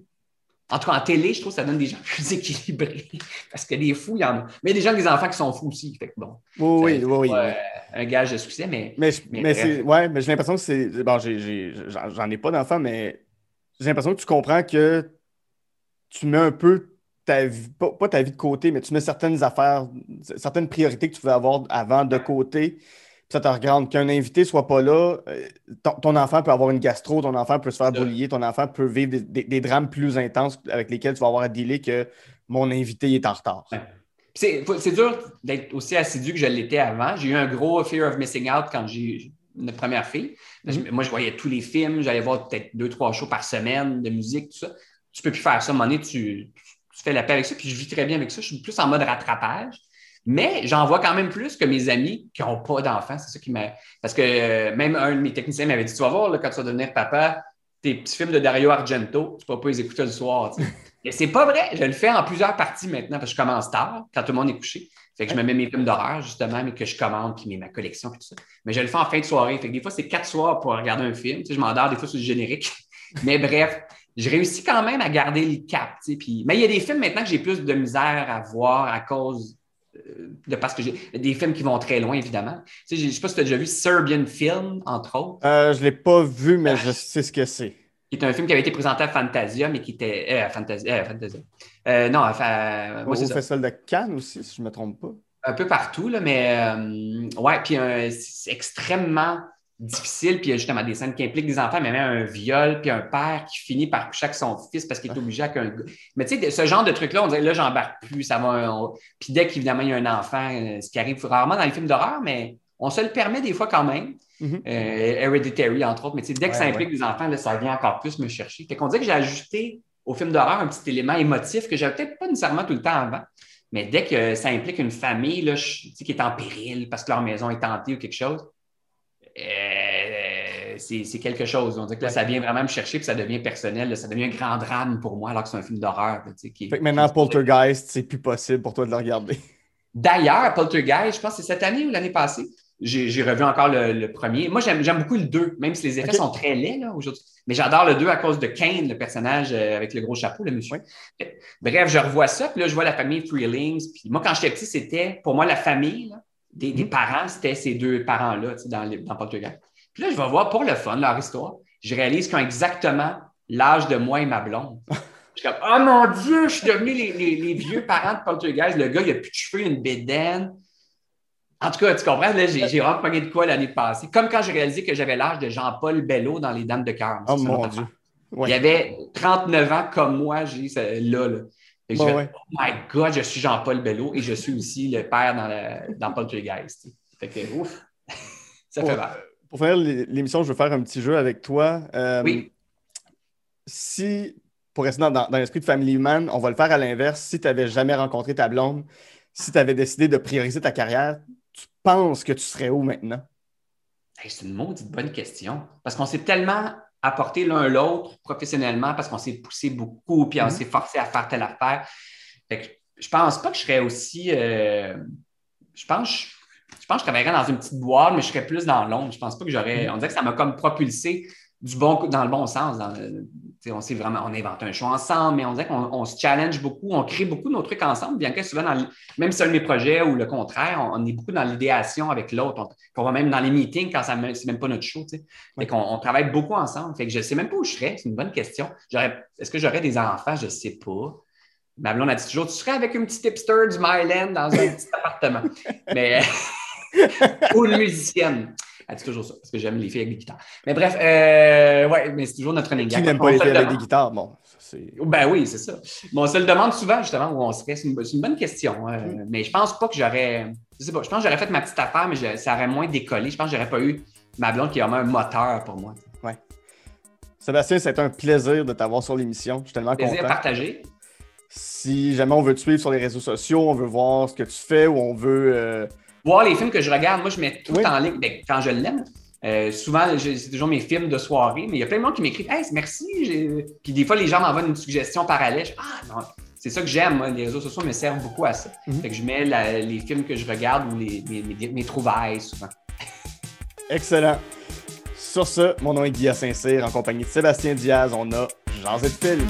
en tout cas, en télé, je trouve que ça donne des gens plus <laughs> équilibrés. Parce que des fous, il y en a. Mais il y a des gens, des enfants qui sont fous aussi. Fait bon, oui, oui, oui. Euh, un gage de succès, mais. Mais, mais, ouais, mais j'ai l'impression que c'est. Bon, j'en ai, pas d'enfants, mais j'ai l'impression que tu comprends que tu mets un peu ta vie, pas, ta vie de côté, mais tu mets certaines affaires, certaines priorités que tu veux avoir avant de côté ça te regarde qu'un invité soit pas là, euh, ton, enfant peut avoir une gastro, ton enfant peut se faire boulier, ton enfant peut vivre des, drames plus intenses avec lesquels tu vas avoir à dealer que mon invité est en retard. C'est dur d'être aussi assidu que je l'étais avant. J'ai eu un gros fear of missing out quand j'ai notre première fille. Mm-hmm. Moi, je voyais tous les films, j'allais voir peut-être deux, trois shows par semaine de musique, tout ça. Tu peux plus faire ça. À un moment donné, tu, tu fais la paix avec ça, puis je vis très bien avec ça. Je suis plus en mode rattrapage. Mais j'en vois quand même plus que mes amis qui n'ont pas d'enfants. C'est ça qui m'a. Parce que euh, même un de mes techniciens m'avait dit Tu vas voir, quand tu vas devenir papa, tes petits films de Dario Argento, tu ne vas pas les écouter le soir. Et <laughs> c'est pas vrai. Je le fais en plusieurs parties maintenant parce que je commence tard, quand tout le monde est couché. Fait que je me mets mes films d'horreur, justement, mais que je commande, puis ma collection, puis tout ça. Mais je le fais en fin de soirée. Fait que des fois, c'est quatre soirs pour regarder un film. Tu sais, je m'endors des fois sur le générique. <laughs> mais bref, je réussis quand même à garder le cap. Tu sais, puis... Mais il y a des films maintenant que j'ai plus de misère à voir à cause de parce que j'ai des films qui vont très loin, évidemment. Tu sais, je ne sais pas si tu as déjà vu Serbian Film, entre autres. Euh, je ne l'ai pas vu, mais je sais ce que c'est. Qui est un film qui avait été présenté à Fantasia, mais qui était. Euh, Fantasia. Euh, Fantasia. Euh, non, enfin. Au Festival de Cannes aussi, si je ne me trompe pas. Un peu partout, là, mais. ouais, puis c'est extrêmement difficile, puis il y a justement des scènes qui impliquent des enfants, mais même un viol, puis un père qui finit par coucher avec son fils parce qu'il est obligé avec un gars. Mais tu sais, ce genre de truc-là, on dirait là, j'embarque plus, ça va. Puis dès qu'évidemment, il y a un enfant, euh, ce qui arrive rarement dans les films d'horreur, mais on se le permet des fois quand même. Mm-hmm. Euh, Hereditary, entre autres, mais tu sais, dès que ça implique des enfants, là, ça vient encore plus me chercher. Fait qu'on dirait que j'ai ajouté au film d'horreur un petit élément émotif que j'avais peut-être pas nécessairement tout le temps avant. Mais dès que ça implique une famille là, qui est en péril parce que leur maison est tentée ou quelque chose, euh, c'est quelque chose. On dit que là, ça vient vraiment me chercher, puis ça devient personnel. ça devient un grand drame pour moi, alors que c'est un film d'horreur. Fait que maintenant, Poltergeist, c'est plus possible pour toi de le regarder. D'ailleurs, Poltergeist, je pense que c'est cette année ou l'année passée, j'ai revu encore le, premier. Moi, j'aime beaucoup le 2, même si les effets sont très laids aujourd'hui. Mais j'adore le 2 à cause de Kane, le personnage euh, avec le gros chapeau, le monsieur. Bref, je revois ça, puis là, je vois la famille Freelings. Puis moi, quand j'étais petit, c'était pour moi la famille des, des, mhm. parents, c'était ces deux parents-là dans, dans Poltergeist. Puis là, je vais voir pour le fun leur histoire. Je réalise qu'ils ont exactement l'âge de moi et ma blonde. <laughs> Je suis comme, oh mon Dieu, je suis devenu les, les, les vieux parents de Poltergeist. Le gars, il a plus de cheveux, une bédaine. En tout cas, tu comprends, là, j'ai, j'ai vraiment de quoi l'année passée. Comme quand j'ai réalisé que j'avais l'âge de Jean-Paul Bello dans Les Dames de cœur. Oh mon Dieu. Il avait 39 ans comme moi, j'ai là. là. Et oh my God, je suis Jean-Paul Bello et je suis aussi le père dans, le, dans Poltergeist. Fait que, ouf, <laughs> ça fait mal. Pour faire l'émission, je veux faire un petit jeu avec toi. Euh, oui. Si pour rester dans, dans l'esprit de Family Man, on va le faire à l'inverse. Si tu n'avais jamais rencontré ta blonde, si tu avais décidé de prioriser ta carrière, tu penses que tu serais où maintenant? c'est une maudite bonne question. Parce qu'on s'est tellement apporté l'un l'autre professionnellement, parce qu'on s'est poussé beaucoup, puis on mm-hmm. s'est forcé à faire telle affaire. Fait que je pense pas que je serais aussi. Euh, je pense. Je pense que je travaillerais dans une petite boîte, mais je serais plus dans l'ombre. Je pense pas que j'aurais. Mm-hmm. On dirait que ça m'a comme propulsé du bon, dans le bon sens. on s'est vraiment, on invente un choix ensemble, mais on dirait qu'on se challenge beaucoup, on crée beaucoup de nos trucs ensemble, bien que souvent, dans même si c'est un de mes projets ou le contraire, on, est beaucoup dans l'idéation avec l'autre. On, va même dans les meetings quand ce n'est même pas notre show. Fait qu'on on travaille beaucoup ensemble. Fait que je ne sais même pas où je serais. C'est une bonne question. Est-ce que j'aurais des enfants? Je ne sais pas. Ma blonde a dit toujours, tu serais avec une petite hipster du Myland dans un petit <laughs> appartement. Mais, <laughs> ou une musicienne. Elle dit toujours ça, parce que j'aime les filles avec des guitares. Mais bref, euh, ouais, mais c'est toujours notre running Qui n'aime pas les filles avec des guitares? Bon, c'est... Ben oui, c'est ça. Bon, on se le demande souvent, justement, où on serait. C'est une, bonne question. Euh, mm. Mais je pense pas que j'aurais. Je sais pas, je pense que j'aurais fait ma petite affaire, mais ça aurait moins décollé. Je pense que j'aurais pas eu ma blonde qui est vraiment un moteur pour moi. Ouais. Sébastien, c'est un plaisir de t'avoir sur l'émission. Je suis tellement plaisir content. Plaisir partagé. Si jamais on veut te suivre sur les réseaux sociaux, on veut voir ce que tu fais ou on veut. Euh, voir les films que je regarde, moi, je mets tout en ligne ben, quand je l'aime. Euh, souvent, c'est toujours mes films de soirée, mais il y a plein de monde qui m'écrit Hey, merci. Puis des fois, les gens m'envoient une suggestion parallèle. ah, non, c'est ça que j'aime. Les réseaux sociaux me servent beaucoup à ça. Mhm. Fait que je mets les films que je regarde ou les, mes, trouvailles souvent. Excellent. Sur ce, mon nom est Guillaume Saint-Cyr en compagnie de Sébastien Diaz. On a Jean de film.